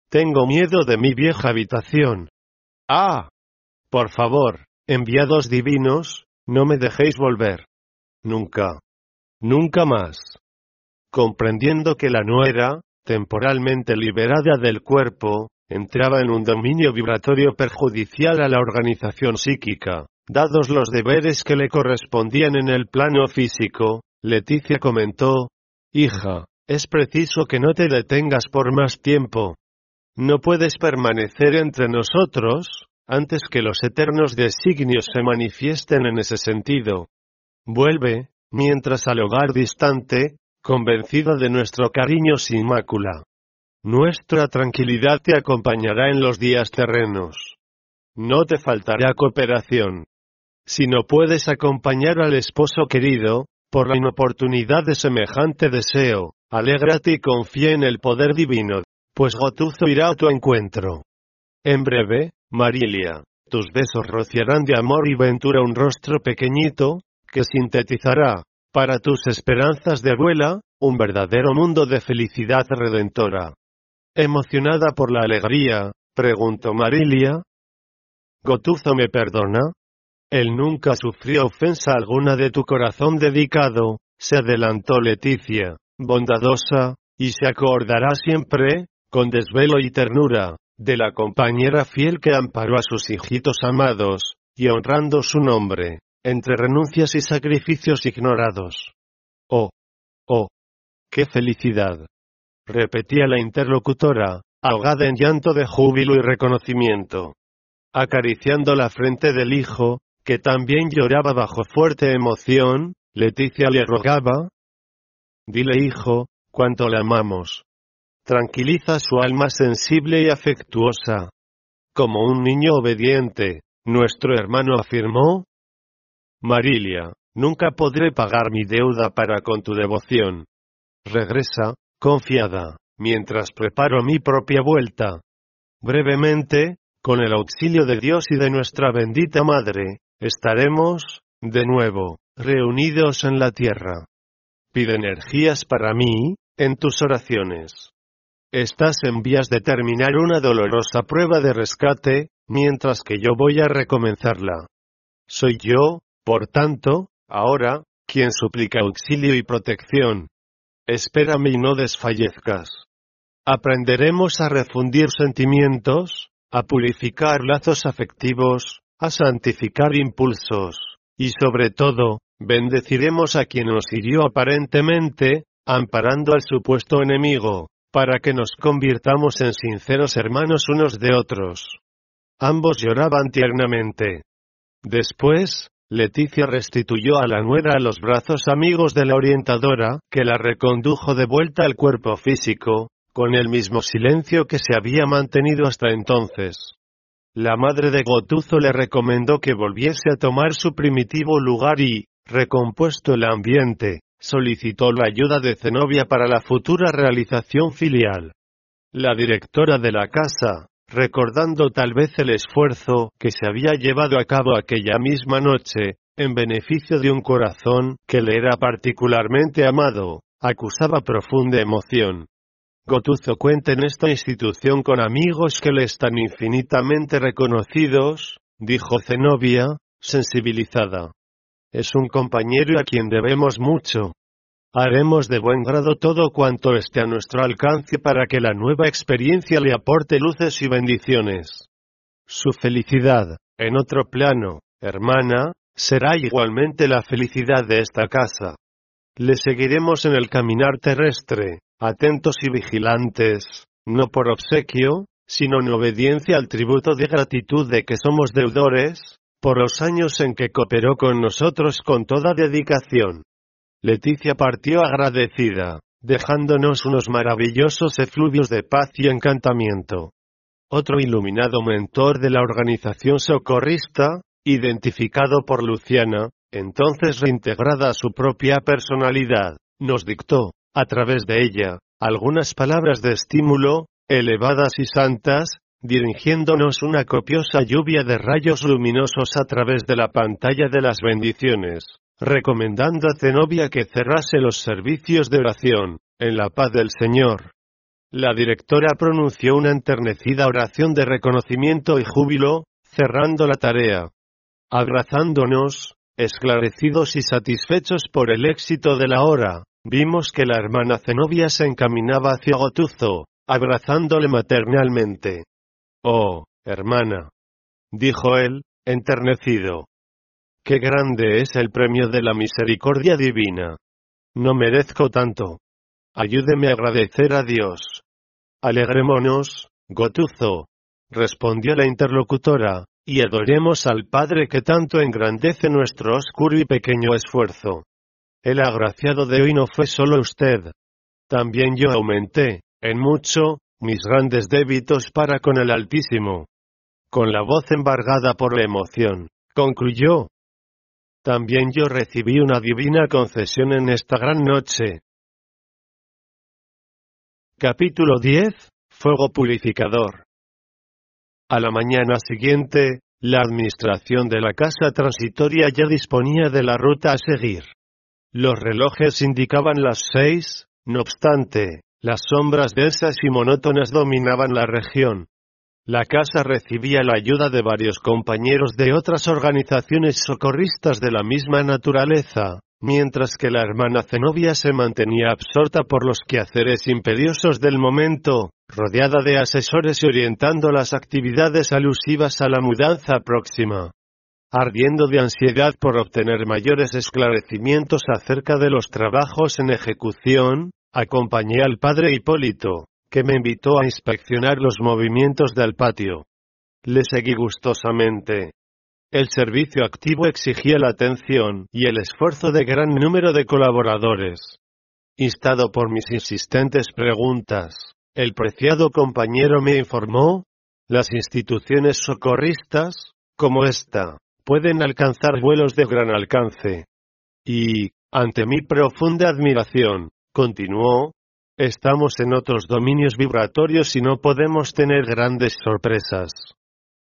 Tengo miedo de mi vieja habitación. Ah, por favor, enviados divinos, no me dejéis volver. Nunca. Nunca más. Comprendiendo que la nuera, temporalmente liberada del cuerpo, entraba en un dominio vibratorio perjudicial a la organización psíquica, dados los deberes que le correspondían en el plano físico, Leticia comentó, Hija, es preciso que no te detengas por más tiempo. No puedes permanecer entre nosotros, antes que los eternos designios se manifiesten en ese sentido. Vuelve, mientras al hogar distante, convencida de nuestro cariño sin mácula. Nuestra tranquilidad te acompañará en los días terrenos. No te faltará cooperación. Si no puedes acompañar al esposo querido, por la inoportunidad de semejante deseo, alégrate y confía en el poder divino, pues Gotuzo irá a tu encuentro. En breve, Marilia, tus besos rociarán de amor y ventura un rostro pequeñito, que sintetizará, para tus esperanzas de abuela, un verdadero mundo de felicidad redentora. Emocionada por la alegría, preguntó Marilia. ¿Gotuzo me perdona? Él nunca sufrió ofensa alguna de tu corazón dedicado, se adelantó Leticia, bondadosa, y se acordará siempre, con desvelo y ternura, de la compañera fiel que amparó a sus hijitos amados, y honrando su nombre, entre renuncias y sacrificios ignorados. Oh, oh, qué felicidad. repetía la interlocutora, ahogada en llanto de júbilo y reconocimiento. Acariciando la frente del hijo, que también lloraba bajo fuerte emoción, Leticia le rogaba, Dile hijo, cuánto le amamos tranquiliza su alma sensible y afectuosa. Como un niño obediente, nuestro hermano afirmó, Marilia, nunca podré pagar mi deuda para con tu devoción. Regresa, confiada, mientras preparo mi propia vuelta. Brevemente, con el auxilio de Dios y de nuestra bendita Madre, estaremos, de nuevo, reunidos en la tierra. Pide energías para mí, en tus oraciones. Estás en vías de terminar una dolorosa prueba de rescate, mientras que yo voy a recomenzarla. Soy yo, por tanto, ahora, quien suplica auxilio y protección. Espérame y no desfallezcas. Aprenderemos a refundir sentimientos, a purificar lazos afectivos, a santificar impulsos, y sobre todo, bendeciremos a quien nos hirió aparentemente, amparando al supuesto enemigo, para que nos convirtamos en sinceros hermanos unos de otros. Ambos lloraban tiernamente. Después, Leticia restituyó a la nuera a los brazos amigos de la orientadora, que la recondujo de vuelta al cuerpo físico, con el mismo silencio que se había mantenido hasta entonces. La madre de Gotuzo le recomendó que volviese a tomar su primitivo lugar y, recompuesto el ambiente, solicitó la ayuda de Zenobia para la futura realización filial. La directora de la casa, recordando tal vez el esfuerzo que se había llevado a cabo aquella misma noche, en beneficio de un corazón que le era particularmente amado, acusaba profunda emoción. Gotuzo cuenta en esta institución con amigos que le están infinitamente reconocidos, dijo Zenobia, sensibilizada. Es un compañero a quien debemos mucho. Haremos de buen grado todo cuanto esté a nuestro alcance para que la nueva experiencia le aporte luces y bendiciones. Su felicidad, en otro plano, hermana, será igualmente la felicidad de esta casa. Le seguiremos en el caminar terrestre, atentos y vigilantes, no por obsequio, sino en obediencia al tributo de gratitud de que somos deudores, por los años en que cooperó con nosotros con toda dedicación. Leticia partió agradecida, dejándonos unos maravillosos efluvios de paz y encantamiento. Otro iluminado mentor de la organización socorrista, identificado por Luciana, entonces reintegrada a su propia personalidad, nos dictó, a través de ella, algunas palabras de estímulo, elevadas y santas, dirigiéndonos una copiosa lluvia de rayos luminosos a través de la pantalla de las bendiciones, recomendando a Zenobia que cerrase los servicios de oración, en la paz del Señor. La directora pronunció una enternecida oración de reconocimiento y júbilo, cerrando la tarea. Abrazándonos, esclarecidos y satisfechos por el éxito de la hora, vimos que la hermana Zenobia se encaminaba hacia Gotuzo, abrazándole maternalmente. Oh, hermana, dijo él, enternecido. Qué grande es el premio de la misericordia divina. No merezco tanto. Ayúdeme a agradecer a Dios. Alegrémonos, Gotuzo, respondió la interlocutora, y adoremos al Padre que tanto engrandece nuestro oscuro y pequeño esfuerzo. El agraciado de hoy no fue solo usted. También yo aumenté, en mucho, mis grandes débitos para con el Altísimo. Con la voz embargada por la emoción, concluyó. También yo recibí una divina concesión en esta gran noche. Capítulo 10. Fuego purificador. A la mañana siguiente, la administración de la casa transitoria ya disponía de la ruta a seguir. Los relojes indicaban las seis, no obstante, las sombras densas y monótonas dominaban la región. La casa recibía la ayuda de varios compañeros de otras organizaciones socorristas de la misma naturaleza, mientras que la hermana Zenobia se mantenía absorta por los quehaceres imperiosos del momento, rodeada de asesores y orientando las actividades alusivas a la mudanza próxima. Ardiendo de ansiedad por obtener mayores esclarecimientos acerca de los trabajos en ejecución, Acompañé al padre Hipólito, que me invitó a inspeccionar los movimientos del patio. Le seguí gustosamente. El servicio activo exigía la atención y el esfuerzo de gran número de colaboradores. Instado por mis insistentes preguntas, el preciado compañero me informó, las instituciones socorristas, como esta, pueden alcanzar vuelos de gran alcance. Y, ante mi profunda admiración, Continuó, estamos en otros dominios vibratorios y no podemos tener grandes sorpresas.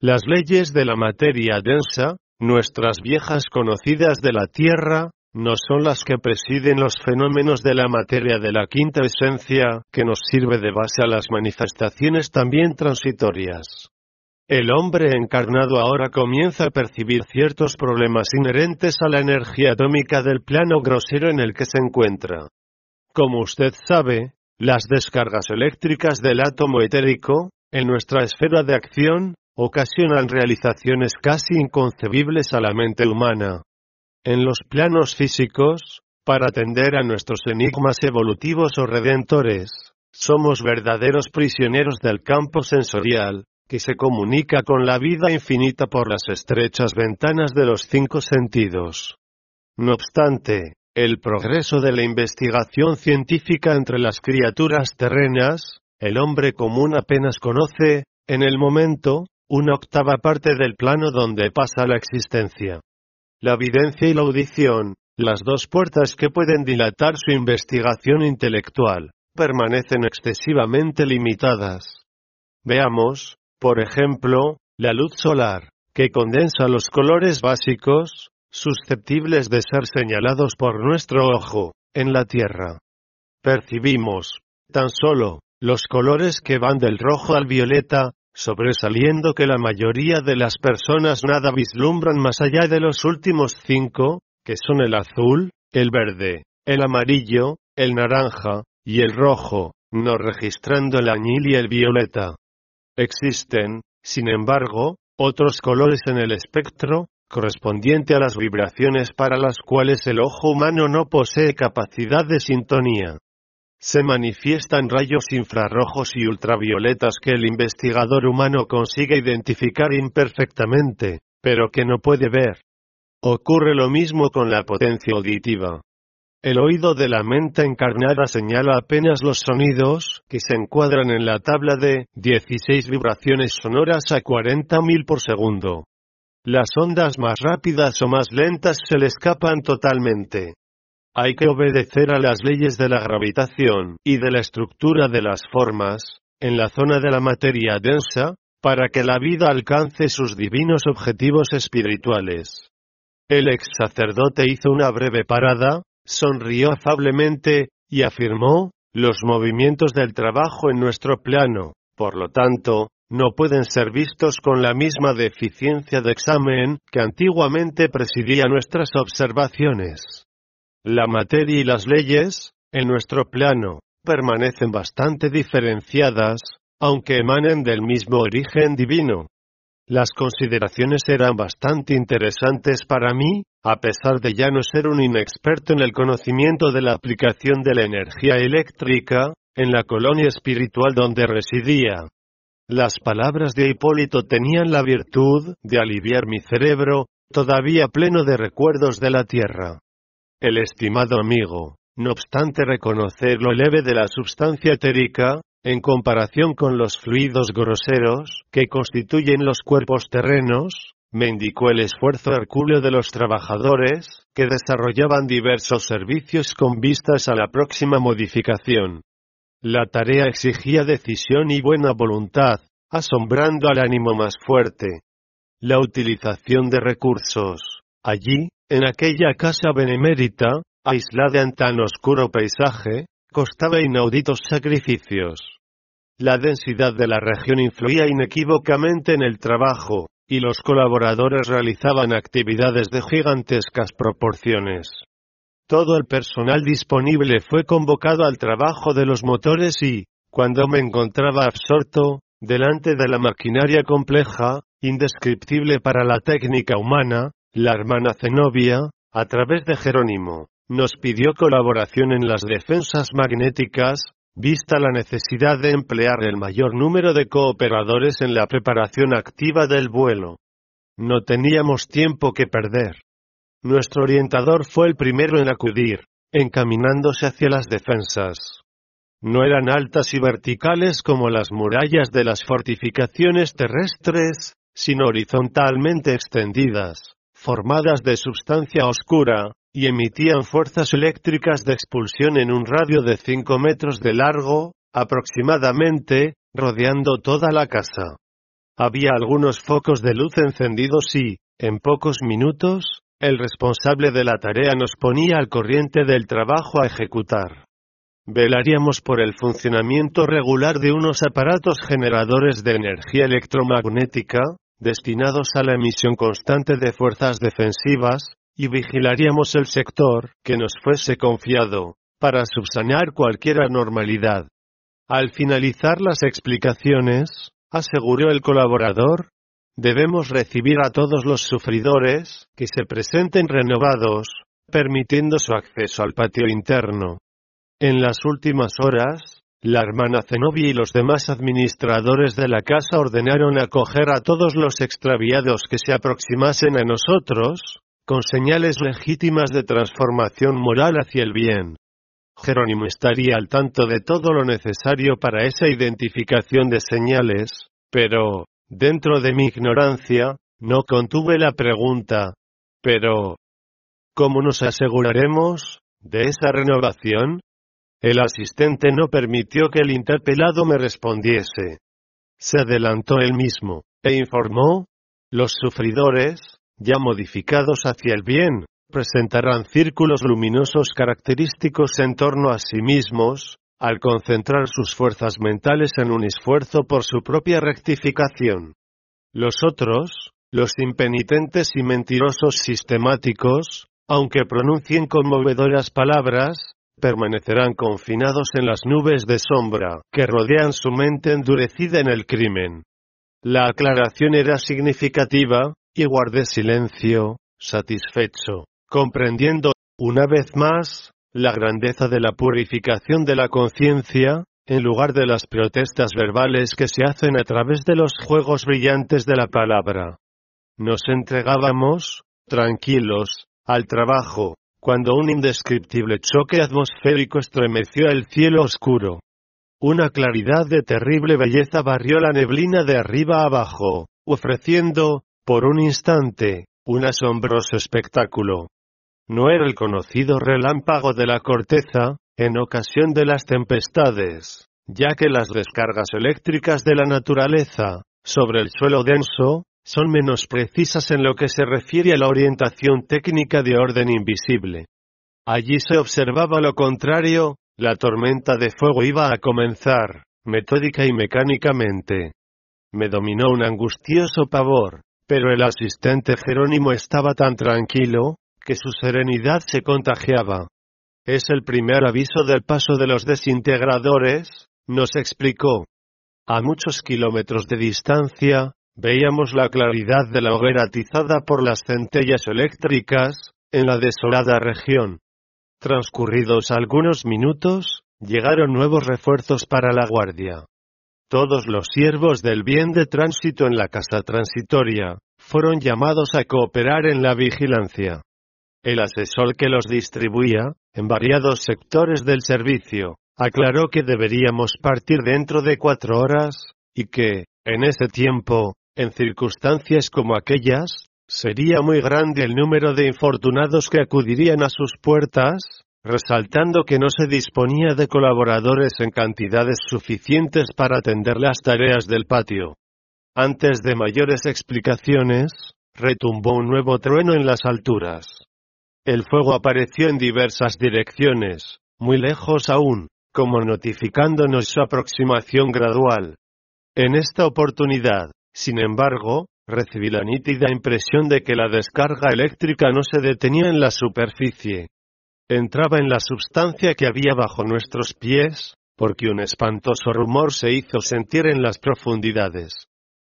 Las leyes de la materia densa, nuestras viejas conocidas de la Tierra, no son las que presiden los fenómenos de la materia de la quinta esencia, que nos sirve de base a las manifestaciones también transitorias. el hombre encarnado ahora comienza a percibir ciertos problemas inherentes a la energía atómica del plano grosero en el que se encuentra. Como usted sabe, las descargas eléctricas del átomo etérico, en nuestra esfera de acción, ocasionan realizaciones casi inconcebibles a la mente humana. En los planos físicos, para atender a nuestros enigmas evolutivos o redentores, somos verdaderos prisioneros del campo sensorial, que se comunica con la vida infinita por las estrechas ventanas de los cinco sentidos. No obstante, el progreso de la investigación científica entre las criaturas terrenas, el hombre común apenas conoce, en el momento, una octava parte del plano donde pasa la existencia. La evidencia y la audición, las dos puertas que pueden dilatar su investigación intelectual, permanecen excesivamente limitadas. Veamos, por ejemplo, la luz solar, que condensa los colores básicos, susceptibles de ser señalados por nuestro ojo, en la Tierra. Percibimos, tan solo, los colores que van del rojo al violeta, sobresaliendo que la mayoría de las personas nada vislumbran más allá de los últimos cinco, que son el azul, el verde, el amarillo, el naranja, y el rojo, no registrando el añil y el violeta. Existen, sin embargo, otros colores en el espectro, correspondiente a las vibraciones para las cuales el ojo humano no posee capacidad de sintonía. Se manifiestan rayos infrarrojos y ultravioletas que el investigador humano consigue identificar imperfectamente, pero que no puede ver. Ocurre lo mismo con la potencia auditiva. El oído de la mente encarnada señala apenas los sonidos, que se encuadran en la tabla de 16 vibraciones sonoras a 40.000 por segundo. Las ondas más rápidas o más lentas se le escapan totalmente. Hay que obedecer a las leyes de la gravitación y de la estructura de las formas, en la zona de la materia densa, para que la vida alcance sus divinos objetivos espirituales. El ex sacerdote hizo una breve parada, sonrió afablemente, y afirmó, los movimientos del trabajo en nuestro plano, por lo tanto, no pueden ser vistos con la misma deficiencia de examen que antiguamente presidía nuestras observaciones. La materia y las leyes, en nuestro plano, permanecen bastante diferenciadas, aunque emanen del mismo origen divino. Las consideraciones eran bastante interesantes para mí, a pesar de ya no ser un inexperto en el conocimiento de la aplicación de la energía eléctrica, en la colonia espiritual donde residía. Las palabras de Hipólito tenían la virtud de aliviar mi cerebro, todavía pleno de recuerdos de la tierra. El estimado amigo, no obstante reconocer lo leve de la sustancia etérica, en comparación con los fluidos groseros que constituyen los cuerpos terrenos, me indicó el esfuerzo hercúleo de los trabajadores, que desarrollaban diversos servicios con vistas a la próxima modificación. La tarea exigía decisión y buena voluntad, asombrando al ánimo más fuerte. La utilización de recursos. Allí, en aquella casa benemérita, aislada en tan oscuro paisaje, costaba inauditos sacrificios. La densidad de la región influía inequívocamente en el trabajo, y los colaboradores realizaban actividades de gigantescas proporciones. Todo el personal disponible fue convocado al trabajo de los motores y, cuando me encontraba absorto, delante de la maquinaria compleja, indescriptible para la técnica humana, la hermana Zenobia, a través de Jerónimo, nos pidió colaboración en las defensas magnéticas, vista la necesidad de emplear el mayor número de cooperadores en la preparación activa del vuelo. No teníamos tiempo que perder. Nuestro orientador fue el primero en acudir, encaminándose hacia las defensas. No eran altas y verticales como las murallas de las fortificaciones terrestres, sino horizontalmente extendidas, formadas de sustancia oscura, y emitían fuerzas eléctricas de expulsión en un radio de 5 metros de largo, aproximadamente, rodeando toda la casa. Había algunos focos de luz encendidos y, en pocos minutos, el responsable de la tarea nos ponía al corriente del trabajo a ejecutar. velaríamos por el funcionamiento regular de unos aparatos generadores de energía electromagnética, destinados a la emisión constante de fuerzas defensivas, y vigilaríamos el sector que nos fuese confiado, para subsanar cualquier anormalidad. Al finalizar las explicaciones, aseguró el colaborador, debemos recibir a todos los sufridores que se presenten renovados, permitiendo su acceso al patio interno. En las últimas horas, la hermana Zenobia y los demás administradores de la casa ordenaron acoger a todos los extraviados que se aproximasen a nosotros, con señales legítimas de transformación moral hacia el bien. Jerónimo estaría al tanto de todo lo necesario para esa identificación de señales, pero, dentro de mi ignorancia, no contuve la pregunta. Pero, ¿cómo nos aseguraremos de esa renovación? El asistente no permitió que el interpelado me respondiese. Se adelantó él mismo, e informó, los sufridores, ya modificados hacia el bien, presentarán círculos luminosos característicos en torno a sí mismos, al concentrar sus fuerzas mentales en un esfuerzo por su propia rectificación. Los otros, los impenitentes y mentirosos sistemáticos, aunque pronuncien conmovedoras palabras, permanecerán confinados en las nubes de sombra que rodean su mente endurecida en el crimen. La aclaración era significativa, y guardé silencio, satisfecho comprendiendo, una vez más, la grandeza de la purificación de la conciencia, en lugar de las protestas verbales que se hacen a través de los juegos brillantes de la palabra. Nos entregábamos, tranquilos, al trabajo, cuando un indescriptible choque atmosférico estremeció el cielo oscuro. Una claridad de terrible belleza barrió la neblina de arriba abajo, ofreciendo, por un instante, un asombroso espectáculo no era el conocido relámpago de la corteza, en ocasión de las tempestades, ya que las descargas eléctricas de la naturaleza, sobre el suelo denso, son menos precisas en lo que se refiere a la orientación técnica de orden invisible. Allí se observaba lo contrario, la tormenta de fuego iba a comenzar, metódica y mecánicamente. Me dominó un angustioso pavor, pero el asistente Jerónimo estaba tan tranquilo, que su serenidad se contagiaba. Es el primer aviso del paso de los desintegradores, nos explicó. A muchos kilómetros de distancia, veíamos la claridad de la hoguera atizada por las centellas eléctricas, en la desolada región. Transcurridos algunos minutos, llegaron nuevos refuerzos para la guardia. Todos los siervos del bien de tránsito en la casa transitoria, fueron llamados a cooperar en la vigilancia. El asesor que los distribuía, en variados sectores del servicio, aclaró que deberíamos partir dentro de cuatro horas, y que, en ese tiempo, en circunstancias como aquellas, sería muy grande el número de infortunados que acudirían a sus puertas, resaltando que no se disponía de colaboradores en cantidades suficientes para atender las tareas del patio. Antes de mayores explicaciones, retumbó un nuevo trueno en las alturas. El fuego apareció en diversas direcciones, muy lejos aún, como notificándonos su aproximación gradual. En esta oportunidad, sin embargo, recibí la nítida impresión de que la descarga eléctrica no se detenía en la superficie. Entraba en la substancia que había bajo nuestros pies, porque un espantoso rumor se hizo sentir en las profundidades.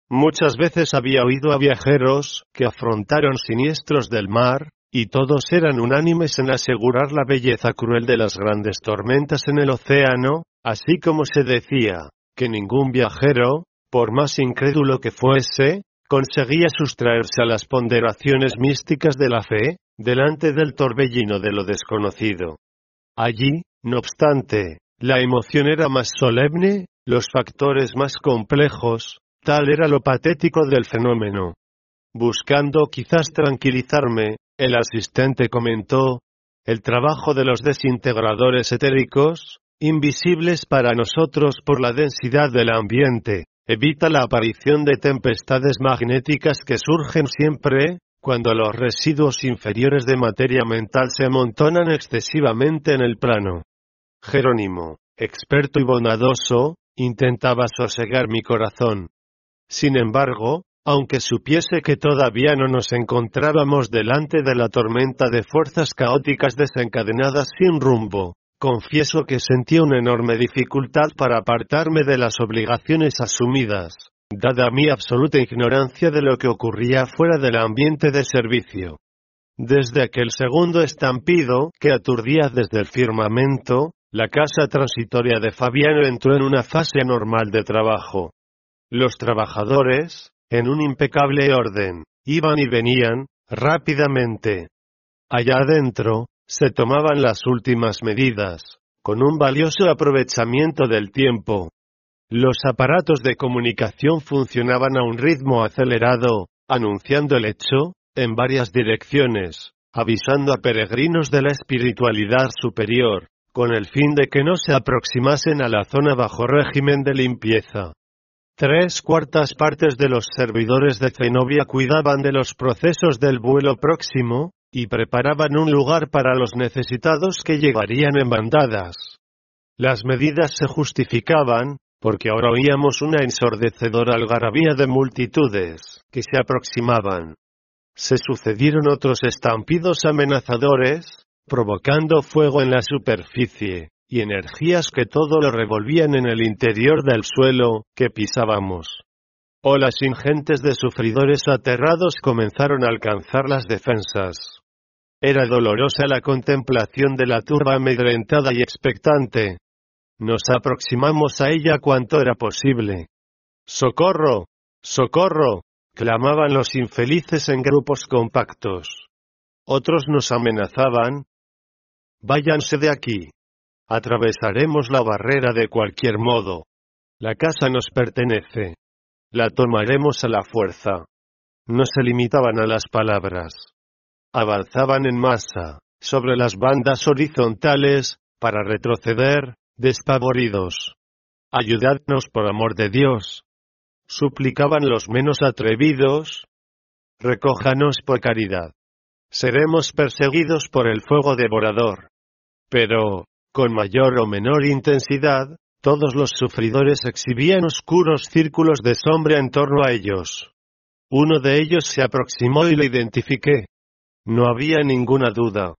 Muchas veces había oído a viajeros que afrontaron siniestros del mar, y todos eran unánimes en asegurar la belleza cruel de las grandes tormentas en el océano, así como se decía, que ningún viajero, por más incrédulo que fuese, conseguía sustraerse a las ponderaciones místicas de la fe, delante del torbellino de lo desconocido. Allí, no obstante, la emoción era más solemne, los factores más complejos, tal era lo patético del fenómeno. Buscando quizás tranquilizarme, el asistente comentó, el trabajo de los desintegradores etéricos, invisibles para nosotros por la densidad del ambiente, evita la aparición de tempestades magnéticas que surgen siempre, cuando los residuos inferiores de materia mental se amontonan excesivamente en el plano. Jerónimo, experto y bondadoso, intentaba sosegar mi corazón. Sin embargo, aunque supiese que todavía no nos encontrábamos delante de la tormenta de fuerzas caóticas desencadenadas sin rumbo, confieso que sentí una enorme dificultad para apartarme de las obligaciones asumidas, dada mi absoluta ignorancia de lo que ocurría fuera del ambiente de servicio. Desde aquel segundo estampido que aturdía desde el firmamento, la casa transitoria de Fabiano entró en una fase normal de trabajo. Los trabajadores, en un impecable orden, iban y venían, rápidamente. Allá adentro, se tomaban las últimas medidas, con un valioso aprovechamiento del tiempo. Los aparatos de comunicación funcionaban a un ritmo acelerado, anunciando el hecho, en varias direcciones, avisando a peregrinos de la espiritualidad superior, con el fin de que no se aproximasen a la zona bajo régimen de limpieza. Tres cuartas partes de los servidores de Zenobia cuidaban de los procesos del vuelo próximo, y preparaban un lugar para los necesitados que llegarían en bandadas. Las medidas se justificaban, porque ahora oíamos una ensordecedora algarabía de multitudes, que se aproximaban. Se sucedieron otros estampidos amenazadores, provocando fuego en la superficie, y energías que todo lo revolvían en el interior del suelo que pisábamos. Olas ingentes de sufridores aterrados comenzaron a alcanzar las defensas. Era dolorosa la contemplación de la turba amedrentada y expectante. Nos aproximamos a ella cuanto era posible. ¡Socorro! ¡Socorro! clamaban los infelices en grupos compactos. Otros nos amenazaban. Váyanse de aquí. Atravesaremos la barrera de cualquier modo. La casa nos pertenece. La tomaremos a la fuerza. No se limitaban a las palabras. Avanzaban en masa, sobre las bandas horizontales, para retroceder, despavoridos. Ayudadnos por amor de Dios. Suplicaban los menos atrevidos. Recójanos por caridad. Seremos perseguidos por el fuego devorador. Pero, con mayor o menor intensidad, todos los sufridores exhibían oscuros círculos de sombra en torno a ellos. Uno de ellos se aproximó y lo identifiqué. No había ninguna duda.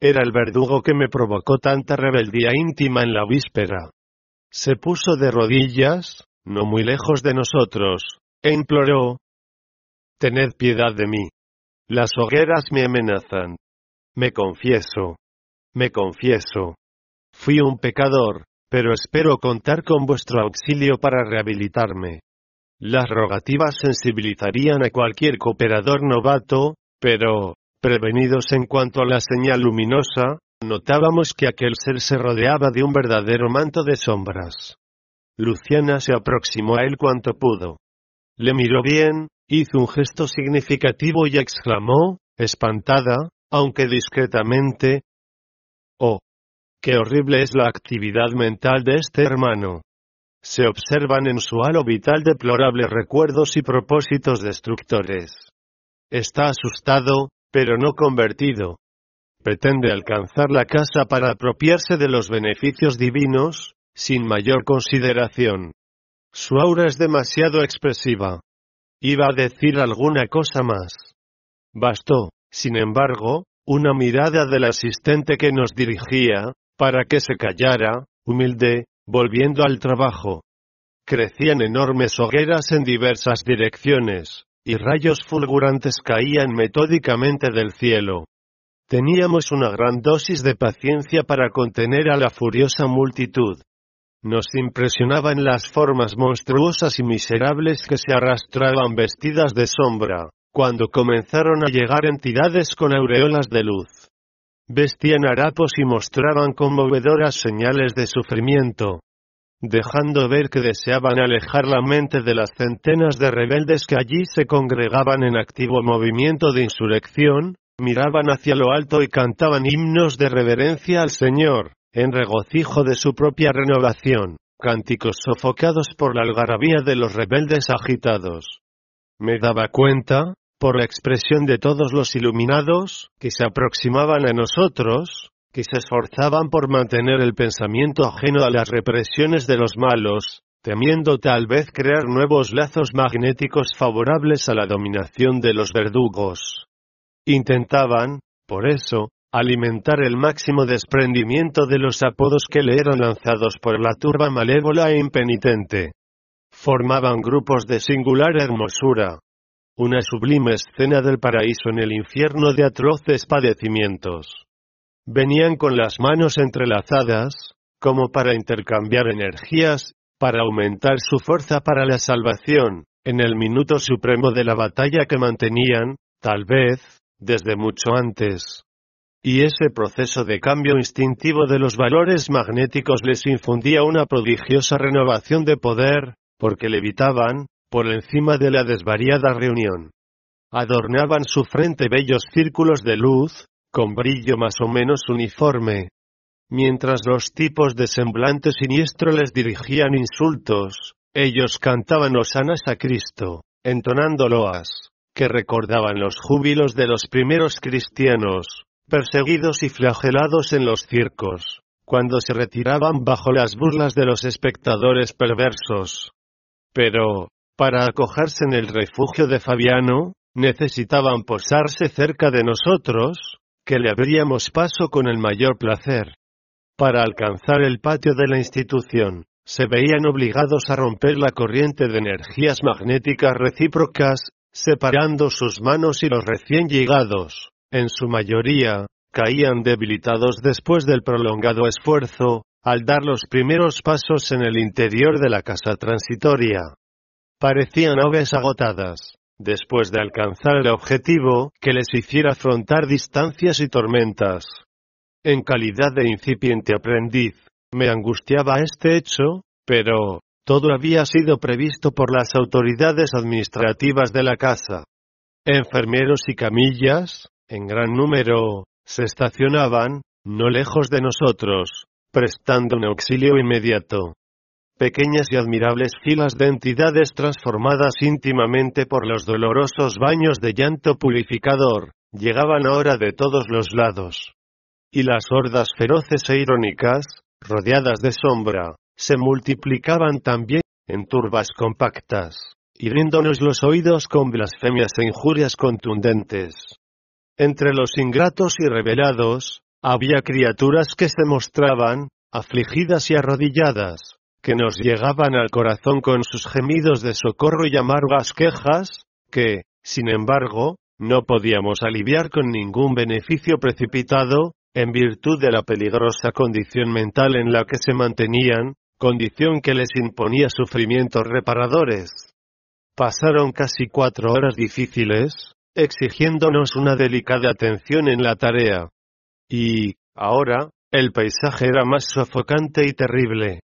Era el verdugo que me provocó tanta rebeldía íntima en la víspera. Se puso de rodillas, no muy lejos de nosotros, e imploró. Tened piedad de mí. Las hogueras me amenazan. Me confieso. Me confieso. Fui un pecador, pero espero contar con vuestro auxilio para rehabilitarme. Las rogativas sensibilizarían a cualquier cooperador novato, pero, prevenidos en cuanto a la señal luminosa, notábamos que aquel ser se rodeaba de un verdadero manto de sombras. Luciana se aproximó a él cuanto pudo. Le miró bien, hizo un gesto significativo y exclamó, espantada, aunque discretamente, Oh, Qué horrible es la actividad mental de este hermano. Se observan en su halo vital deplorables recuerdos y propósitos destructores. Está asustado, pero no convertido. Pretende alcanzar la casa para apropiarse de los beneficios divinos, sin mayor consideración. Su aura es demasiado expresiva. Iba a decir alguna cosa más. Bastó, sin embargo, una mirada del asistente que nos dirigía, para que se callara, humilde, volviendo al trabajo. Crecían enormes hogueras en diversas direcciones, y rayos fulgurantes caían metódicamente del cielo. Teníamos una gran dosis de paciencia para contener a la furiosa multitud. Nos impresionaban las formas monstruosas y miserables que se arrastraban vestidas de sombra, cuando comenzaron a llegar entidades con aureolas de luz. Vestían harapos y mostraban conmovedoras señales de sufrimiento, dejando ver que deseaban alejar la mente de las centenas de rebeldes que allí se congregaban en activo movimiento de insurrección, miraban hacia lo alto y cantaban himnos de reverencia al Señor, en regocijo de su propia renovación, cánticos sofocados por la algarabía de los rebeldes agitados. Me daba cuenta, por la expresión de todos los iluminados, que se aproximaban a nosotros, que se esforzaban por mantener el pensamiento ajeno a las represiones de los malos, temiendo tal vez crear nuevos lazos magnéticos favorables a la dominación de los verdugos. Intentaban, por eso, alimentar el máximo desprendimiento de los apodos que le eran lanzados por la turba malévola e impenitente. Formaban grupos de singular hermosura. Una sublime escena del paraíso en el infierno de atroces padecimientos. Venían con las manos entrelazadas, como para intercambiar energías, para aumentar su fuerza para la salvación, en el minuto supremo de la batalla que mantenían, tal vez, desde mucho antes y ese proceso de cambio instintivo de los valores magnéticos les infundía una prodigiosa renovación de poder, porque levitaban, por encima de la desvariada reunión. Adornaban su frente bellos círculos de luz, con brillo más o menos uniforme. Mientras los tipos de semblante siniestro les dirigían insultos, ellos cantaban hosanas a Cristo, entonando loas, que recordaban los júbilos de los primeros cristianos, perseguidos y flagelados en los circos, cuando se retiraban bajo las burlas de los espectadores perversos. Pero, para acogerse en el refugio de Fabiano, necesitaban posarse cerca de nosotros, que le abríamos paso con el mayor placer. Para alcanzar el patio de la institución, se veían obligados a romper la corriente de energías magnéticas recíprocas, separando sus manos y los recién llegados, en su mayoría, caían debilitados después del prolongado esfuerzo, al dar los primeros pasos en el interior de la casa transitoria. Parecían aves agotadas, después de alcanzar el objetivo que les hiciera afrontar distancias y tormentas. En calidad de incipiente aprendiz, me angustiaba este hecho, pero, todo había sido previsto por las autoridades administrativas de la casa. Enfermeros y camillas, en gran número, se estacionaban, no lejos de nosotros, prestando un auxilio inmediato. Pequeñas y admirables filas de entidades transformadas íntimamente por los dolorosos baños de llanto purificador, llegaban ahora de todos los lados. Y las hordas feroces e irónicas, rodeadas de sombra, se multiplicaban también, en turbas compactas, hiriéndonos los oídos con blasfemias e injurias contundentes. Entre los ingratos y revelados, había criaturas que se mostraban, afligidas y arrodilladas, que nos llegaban al corazón con sus gemidos de socorro y amargas quejas, que, sin embargo, no podíamos aliviar con ningún beneficio precipitado, en virtud de la peligrosa condición mental en la que se mantenían, condición que les imponía sufrimientos reparadores. Pasaron casi cuatro horas difíciles, exigiéndonos una delicada atención en la tarea. Y, ahora, el paisaje era más sofocante y terrible.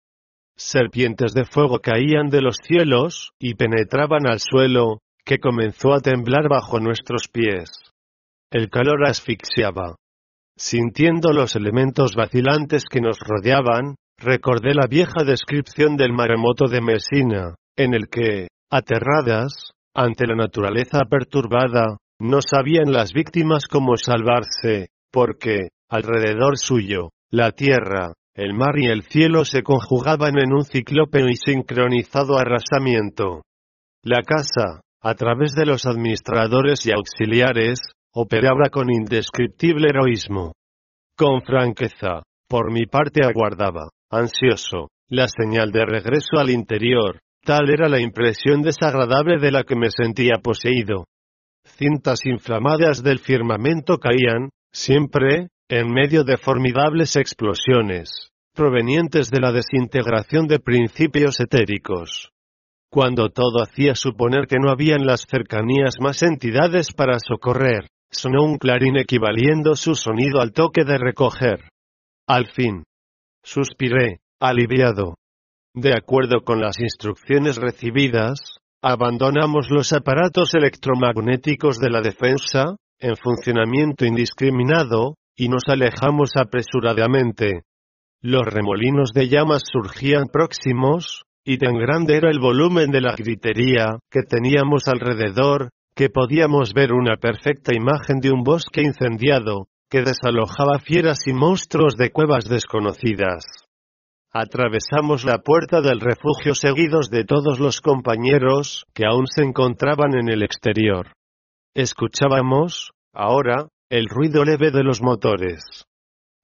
Serpientes de fuego caían de los cielos, y penetraban al suelo, que comenzó a temblar bajo nuestros pies. El calor asfixiaba. Sintiendo los elementos vacilantes que nos rodeaban, recordé la vieja descripción del maremoto de Messina, en el que, aterradas, ante la naturaleza perturbada, no sabían las víctimas cómo salvarse, porque, alrededor suyo, la tierra, el mar y el cielo se conjugaban en un ciclópeo y sincronizado arrasamiento. La casa, a través de los administradores y auxiliares, operaba con indescriptible heroísmo. Con franqueza, por mi parte aguardaba, ansioso, la señal de regreso al interior, tal era la impresión desagradable de la que me sentía poseído cintas inflamadas del firmamento caían, siempre, en medio de formidables explosiones, provenientes de la desintegración de principios etéricos. Cuando todo hacía suponer que no había en las cercanías más entidades para socorrer, sonó un clarín equivaliendo su sonido al toque de recoger. Al fin. Suspiré, aliviado. De acuerdo con las instrucciones recibidas, Abandonamos los aparatos electromagnéticos de la defensa, en funcionamiento indiscriminado, y nos alejamos apresuradamente. Los remolinos de llamas surgían próximos, y tan grande era el volumen de la gritería que teníamos alrededor, que podíamos ver una perfecta imagen de un bosque incendiado, que desalojaba fieras y monstruos de cuevas desconocidas. Atravesamos la puerta del refugio seguidos de todos los compañeros que aún se encontraban en el exterior. Escuchábamos, ahora, el ruido leve de los motores.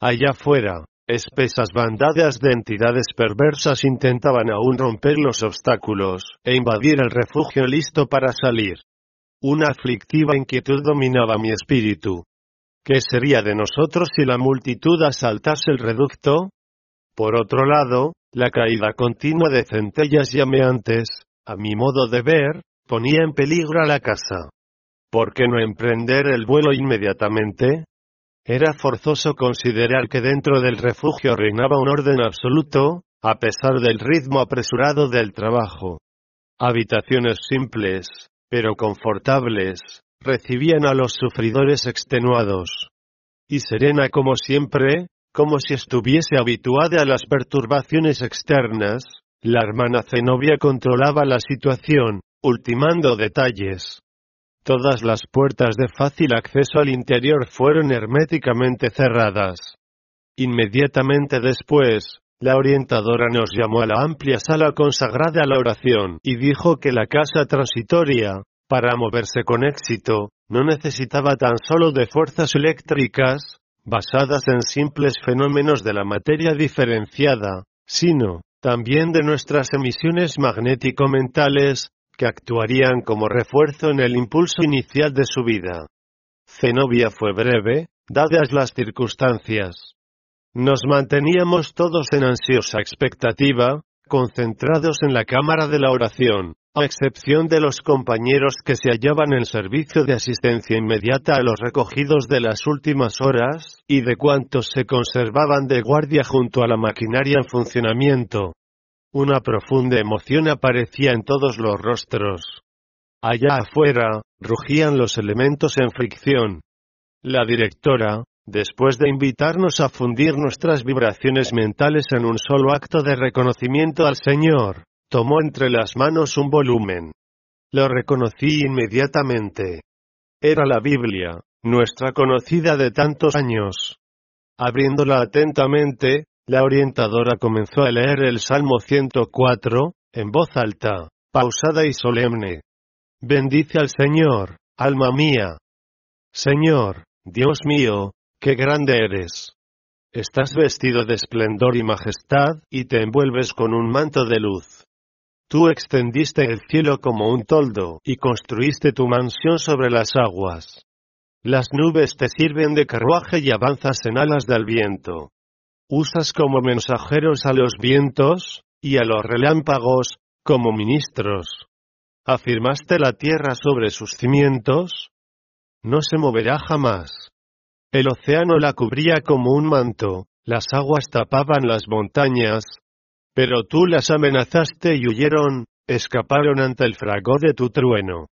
Allá afuera, espesas bandadas de entidades perversas intentaban aún romper los obstáculos e invadir el refugio listo para salir. Una aflictiva inquietud dominaba mi espíritu. ¿Qué sería de nosotros si la multitud asaltase el reducto? Por otro lado, la caída continua de centellas llameantes, a mi modo de ver, ponía en peligro a la casa. ¿Por qué no emprender el vuelo inmediatamente? Era forzoso considerar que dentro del refugio reinaba un orden absoluto, a pesar del ritmo apresurado del trabajo. Habitaciones simples, pero confortables, recibían a los sufridores extenuados. Y serena como siempre, como si estuviese habituada a las perturbaciones externas, la hermana Zenobia controlaba la situación, ultimando detalles. Todas las puertas de fácil acceso al interior fueron herméticamente cerradas. Inmediatamente después, la orientadora nos llamó a la amplia sala consagrada a la oración y dijo que la casa transitoria, para moverse con éxito, no necesitaba tan solo de fuerzas eléctricas, basadas en simples fenómenos de la materia diferenciada, sino, también de nuestras emisiones magnético-mentales, que actuarían como refuerzo en el impulso inicial de su vida. Zenobia fue breve, dadas las circunstancias. Nos manteníamos todos en ansiosa expectativa, concentrados en la cámara de la oración, a excepción de los compañeros que se hallaban en servicio de asistencia inmediata a los recogidos de las últimas horas, y de cuantos se conservaban de guardia junto a la maquinaria en funcionamiento. Una profunda emoción aparecía en todos los rostros. Allá afuera, rugían los elementos en fricción. La directora, después de invitarnos a fundir nuestras vibraciones mentales en un solo acto de reconocimiento al Señor, tomó entre las manos un volumen. Lo reconocí inmediatamente. Era la Biblia, nuestra conocida de tantos años. Abriéndola atentamente, la orientadora comenzó a leer el Salmo 104, en voz alta, pausada y solemne. Bendice al Señor, alma mía. Señor, Dios mío, qué grande eres. Estás vestido de esplendor y majestad, y te envuelves con un manto de luz. Tú extendiste el cielo como un toldo, y construiste tu mansión sobre las aguas. Las nubes te sirven de carruaje y avanzas en alas del viento usas como mensajeros a los vientos, y a los relámpagos, como ministros. Afirmaste la tierra sobre sus cimientos. No se moverá jamás. El océano la cubría como un manto, las aguas tapaban las montañas. Pero tú las amenazaste y huyeron, escaparon ante el fragor de tu trueno.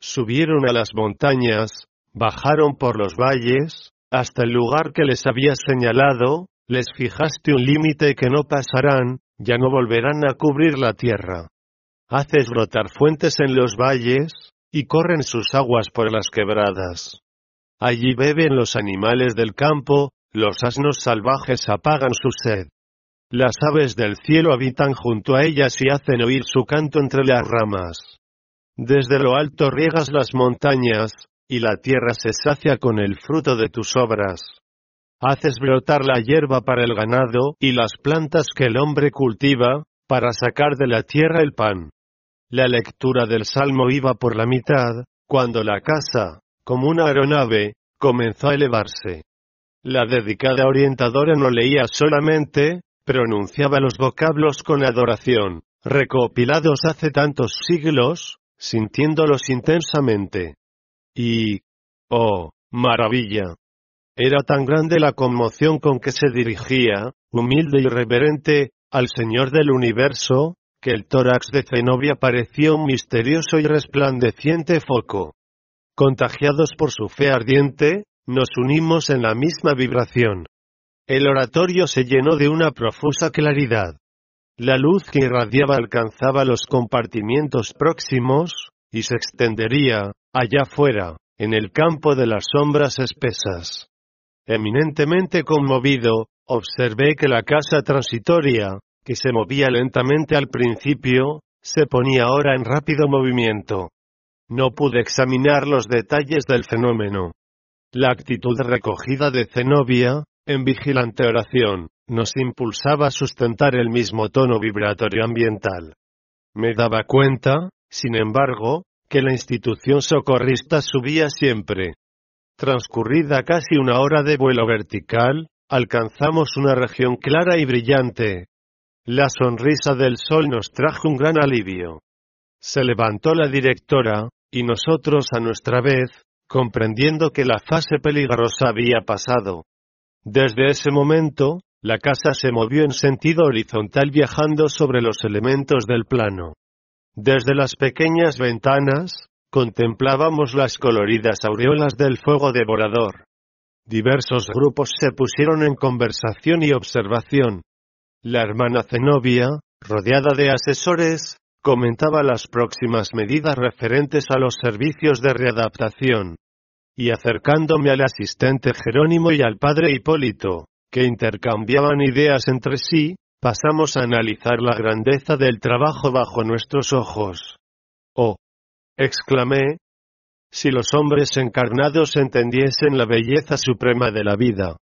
Subieron a las montañas, bajaron por los valles, hasta el lugar que les habías señalado, les fijaste un límite que no pasarán, ya no volverán a cubrir la tierra. Haces brotar fuentes en los valles, y corren sus aguas por las quebradas. Allí beben los animales del campo, los asnos salvajes apagan su sed. Las aves del cielo habitan junto a ellas y hacen oír su canto entre las ramas. Desde lo alto riegas las montañas, y la tierra se sacia con el fruto de tus obras. Haces brotar la hierba para el ganado y las plantas que el hombre cultiva, para sacar de la tierra el pan. La lectura del salmo iba por la mitad, cuando la casa, como una aeronave, comenzó a elevarse. La dedicada orientadora no leía solamente, pronunciaba los vocablos con adoración, recopilados hace tantos siglos, sintiéndolos intensamente. Y, oh, maravilla, era tan grande la conmoción con que se dirigía, humilde y reverente, al Señor del universo, que el tórax de Zenobia parecía un misterioso y resplandeciente foco. Contagiados por su fe ardiente, nos unimos en la misma vibración. El oratorio se llenó de una profusa claridad. La luz que irradiaba alcanzaba los compartimientos próximos, y se extendería, allá afuera, en el campo de las sombras espesas. Eminentemente conmovido, observé que la casa transitoria, que se movía lentamente al principio, se ponía ahora en rápido movimiento. No pude examinar los detalles del fenómeno. La actitud recogida de Zenobia, en vigilante oración, nos impulsaba a sustentar el mismo tono vibratorio ambiental. Me daba cuenta, sin embargo, que la institución socorrista subía siempre. Transcurrida casi una hora de vuelo vertical, alcanzamos una región clara y brillante. La sonrisa del sol nos trajo un gran alivio. Se levantó la directora, y nosotros a nuestra vez, comprendiendo que la fase peligrosa había pasado. Desde ese momento, la casa se movió en sentido horizontal viajando sobre los elementos del plano. Desde las pequeñas ventanas, contemplábamos las coloridas aureolas del fuego devorador. Diversos grupos se pusieron en conversación y observación. La hermana Zenobia, rodeada de asesores, comentaba las próximas medidas referentes a los servicios de readaptación. Y acercándome al asistente Jerónimo y al padre Hipólito, que intercambiaban ideas entre sí, pasamos a analizar la grandeza del trabajo bajo nuestros ojos. Oh, exclamé, si los hombres encarnados entendiesen la belleza suprema de la vida,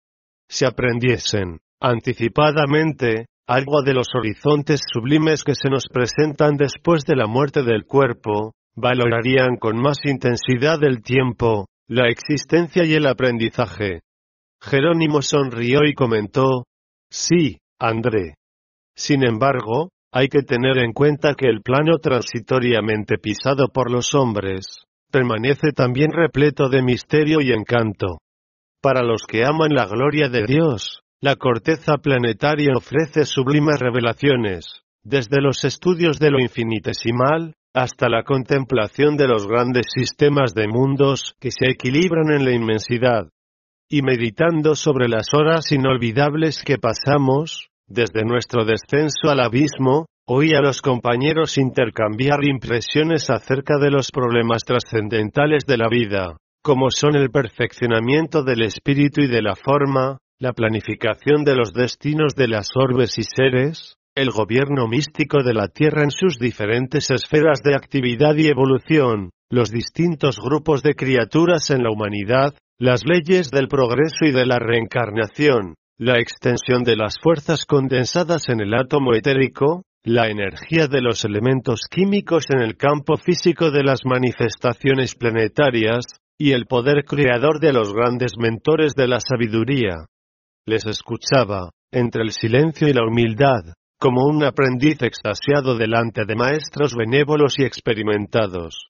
si aprendiesen, anticipadamente, algo de los horizontes sublimes que se nos presentan después de la muerte del cuerpo, valorarían con más intensidad el tiempo, la existencia y el aprendizaje. Jerónimo sonrió y comentó, Sí, André. Sin embargo, hay que tener en cuenta que el plano transitoriamente pisado por los hombres, permanece también repleto de misterio y encanto. Para los que aman la gloria de Dios, la corteza planetaria ofrece sublimes revelaciones, desde los estudios de lo infinitesimal, hasta la contemplación de los grandes sistemas de mundos que se equilibran en la inmensidad. Y meditando sobre las horas inolvidables que pasamos, desde nuestro descenso al abismo, oí a los compañeros intercambiar impresiones acerca de los problemas trascendentales de la vida, como son el perfeccionamiento del espíritu y de la forma, la planificación de los destinos de las orbes y seres, el gobierno místico de la Tierra en sus diferentes esferas de actividad y evolución, los distintos grupos de criaturas en la humanidad, las leyes del progreso y de la reencarnación, la extensión de las fuerzas condensadas en el átomo etérico, la energía de los elementos químicos en el campo físico de las manifestaciones planetarias, y el poder creador de los grandes mentores de la sabiduría. Les escuchaba, entre el silencio y la humildad, como un aprendiz extasiado delante de maestros benévolos y experimentados.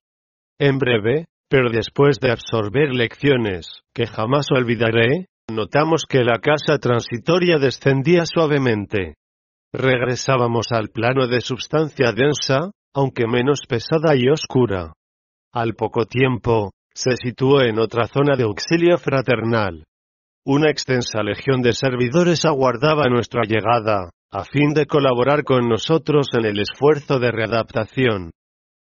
En breve, pero después de absorber lecciones, que jamás olvidaré, notamos que la casa transitoria descendía suavemente. Regresábamos al plano de substancia densa, aunque menos pesada y oscura. Al poco tiempo, se situó en otra zona de auxilio fraternal. Una extensa legión de servidores aguardaba nuestra llegada, a fin de colaborar con nosotros en el esfuerzo de readaptación.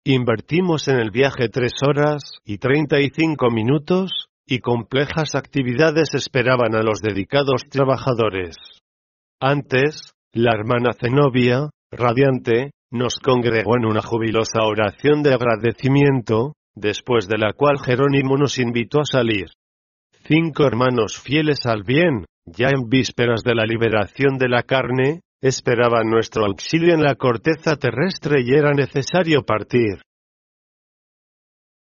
Invertimos en el viaje tres horas y treinta y cinco minutos, y complejas actividades esperaban a los dedicados trabajadores. Antes, la hermana Zenobia, radiante, nos congregó en una jubilosa oración de agradecimiento, después de la cual Jerónimo nos invitó a salir. Cinco hermanos fieles al bien, ya en vísperas de la liberación de la carne, esperaban nuestro auxilio en la corteza terrestre y era necesario partir.